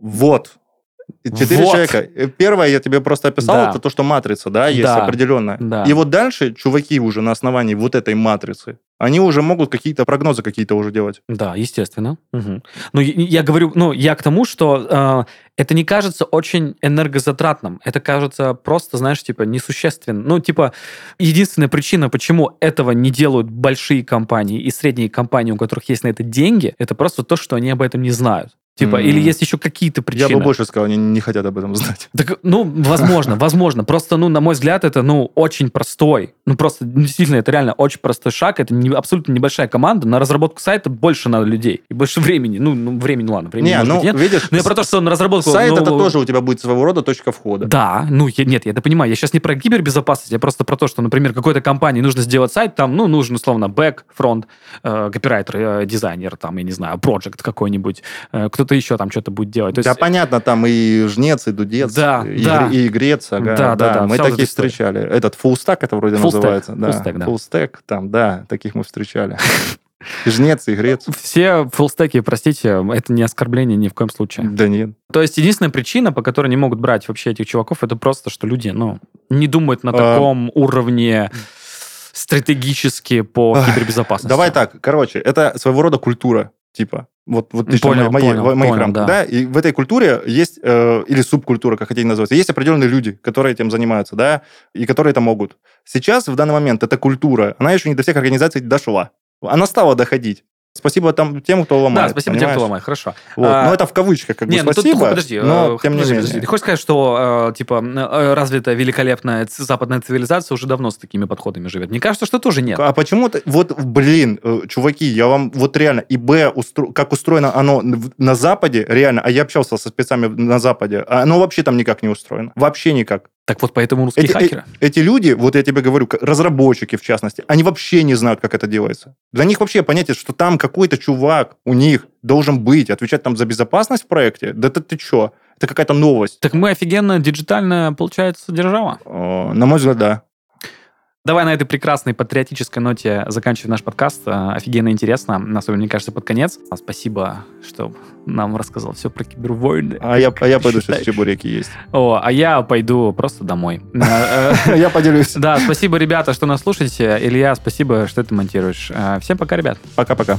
Вот. Четыре Вот. человека. Э, Первое, я тебе просто описал, Да. это то, что матрица, да, есть Да. определенная. Да. И вот дальше чуваки уже на основании вот этой матрицы, они уже могут какие-то прогнозы какие-то уже делать. Да, естественно. Мгм. Ну, я, я говорю, ну, я к тому, что э, это не кажется очень энергозатратным. Это кажется просто, знаешь, типа, несущественно. Ну, типа, единственная причина, почему этого не делают большие компании и средние компании, у которых есть на это деньги, это просто то, что они об этом не знают. Типа, М. или есть еще какие-то причины. Я бы больше сказал, они не хотят об этом знать. Так, ну, возможно, возможно. Просто, ну, на мой взгляд, это, ну, очень простой. Ну, просто, действительно, это реально очень простой шаг. Это не, абсолютно небольшая команда. На разработку сайта больше надо людей. И больше времени. Ну, ну времени, ладно, времени, Не, может ну, нет. видишь, Но я про то, что на разработку... сайт ну, это тоже у тебя будет своего рода точка входа. Да, ну, я- нет, я это понимаю. Я сейчас не про кибербезопасность, я просто про то, что, например, какой-то компании нужно сделать сайт, там, ну, нужен, условно, бэк, фронт, э, копирайтер, э, дизайнер, там, я не знаю, проект какой-нибудь, э, кто-то еще там что-то будет делать. То Да, есть, понятно, там и жнец, и дудец, Да, и, да. и игрец, ага, Да, да, да, Мы вся вот таких история. встречали. Этот фулстак это вроде Full stack, называется. Да. stack, да. Full stack, там, да, таких мы встречали. И жнец, и игрец. все фуллстеки, простите, это не оскорбление ни в коем случае. Да нет. То есть единственная причина, по которой не могут брать вообще этих чуваков, это просто, что люди, ну, не думают на А. таком уровне стратегически по кибербезопасности. Давай так, короче, это своего рода культура, типа. Вот, вот ты Понял, моей, понял, в моих понял, рамках, да. да. И в этой культуре есть, э, или субкультура, как хотите называться, есть определенные люди, которые этим занимаются, да, и которые это могут. Сейчас, в данный момент, эта культура, она еще не до всех организаций дошла. Она стала доходить. Спасибо там тем, кто ломает. Да, спасибо тем, понимаешь? кто ломает, хорошо. Вот. А, но это в кавычках, как не, бы ну тут, спасибо, подожди, но э, тем не подожди, менее. подожди. Ты хочешь сказать, что, э, типа, э, развитая, великолепная западная цивилизация уже давно с такими подходами живет? Мне кажется, что тоже нет. А почему-то, вот, блин, чуваки, я вам вот реально, ИБ, устро- как устроено оно на Западе, реально, а я общался со спецами на Западе, а оно вообще там никак не устроено. Вообще никак. Так вот поэтому русские Эти, э- хакеры. эти люди, вот я тебе говорю, разработчики в частности, они вообще не знают, как это делается. Для них вообще понятие, что там какой-то чувак у них должен быть, отвечать там за безопасность в проекте, да ты, ты чё? Это какая-то новость. Так мы офигенно диджитальная, получается, держава. О, на мой взгляд, да. Давай на этой прекрасной патриотической ноте заканчиваем наш подкаст. Э, Офигенно интересно, особенно, мне кажется, под конец. А Спасибо, что нам рассказал все про кибервойны. А я, а я пойду, Считаешь? сейчас чебуреки есть. О, а я пойду просто домой. Э, э, Я поделюсь. Да, спасибо, ребята, что нас слушаете. Илья, спасибо, что ты монтируешь. Всем пока, ребят. Пока-пока.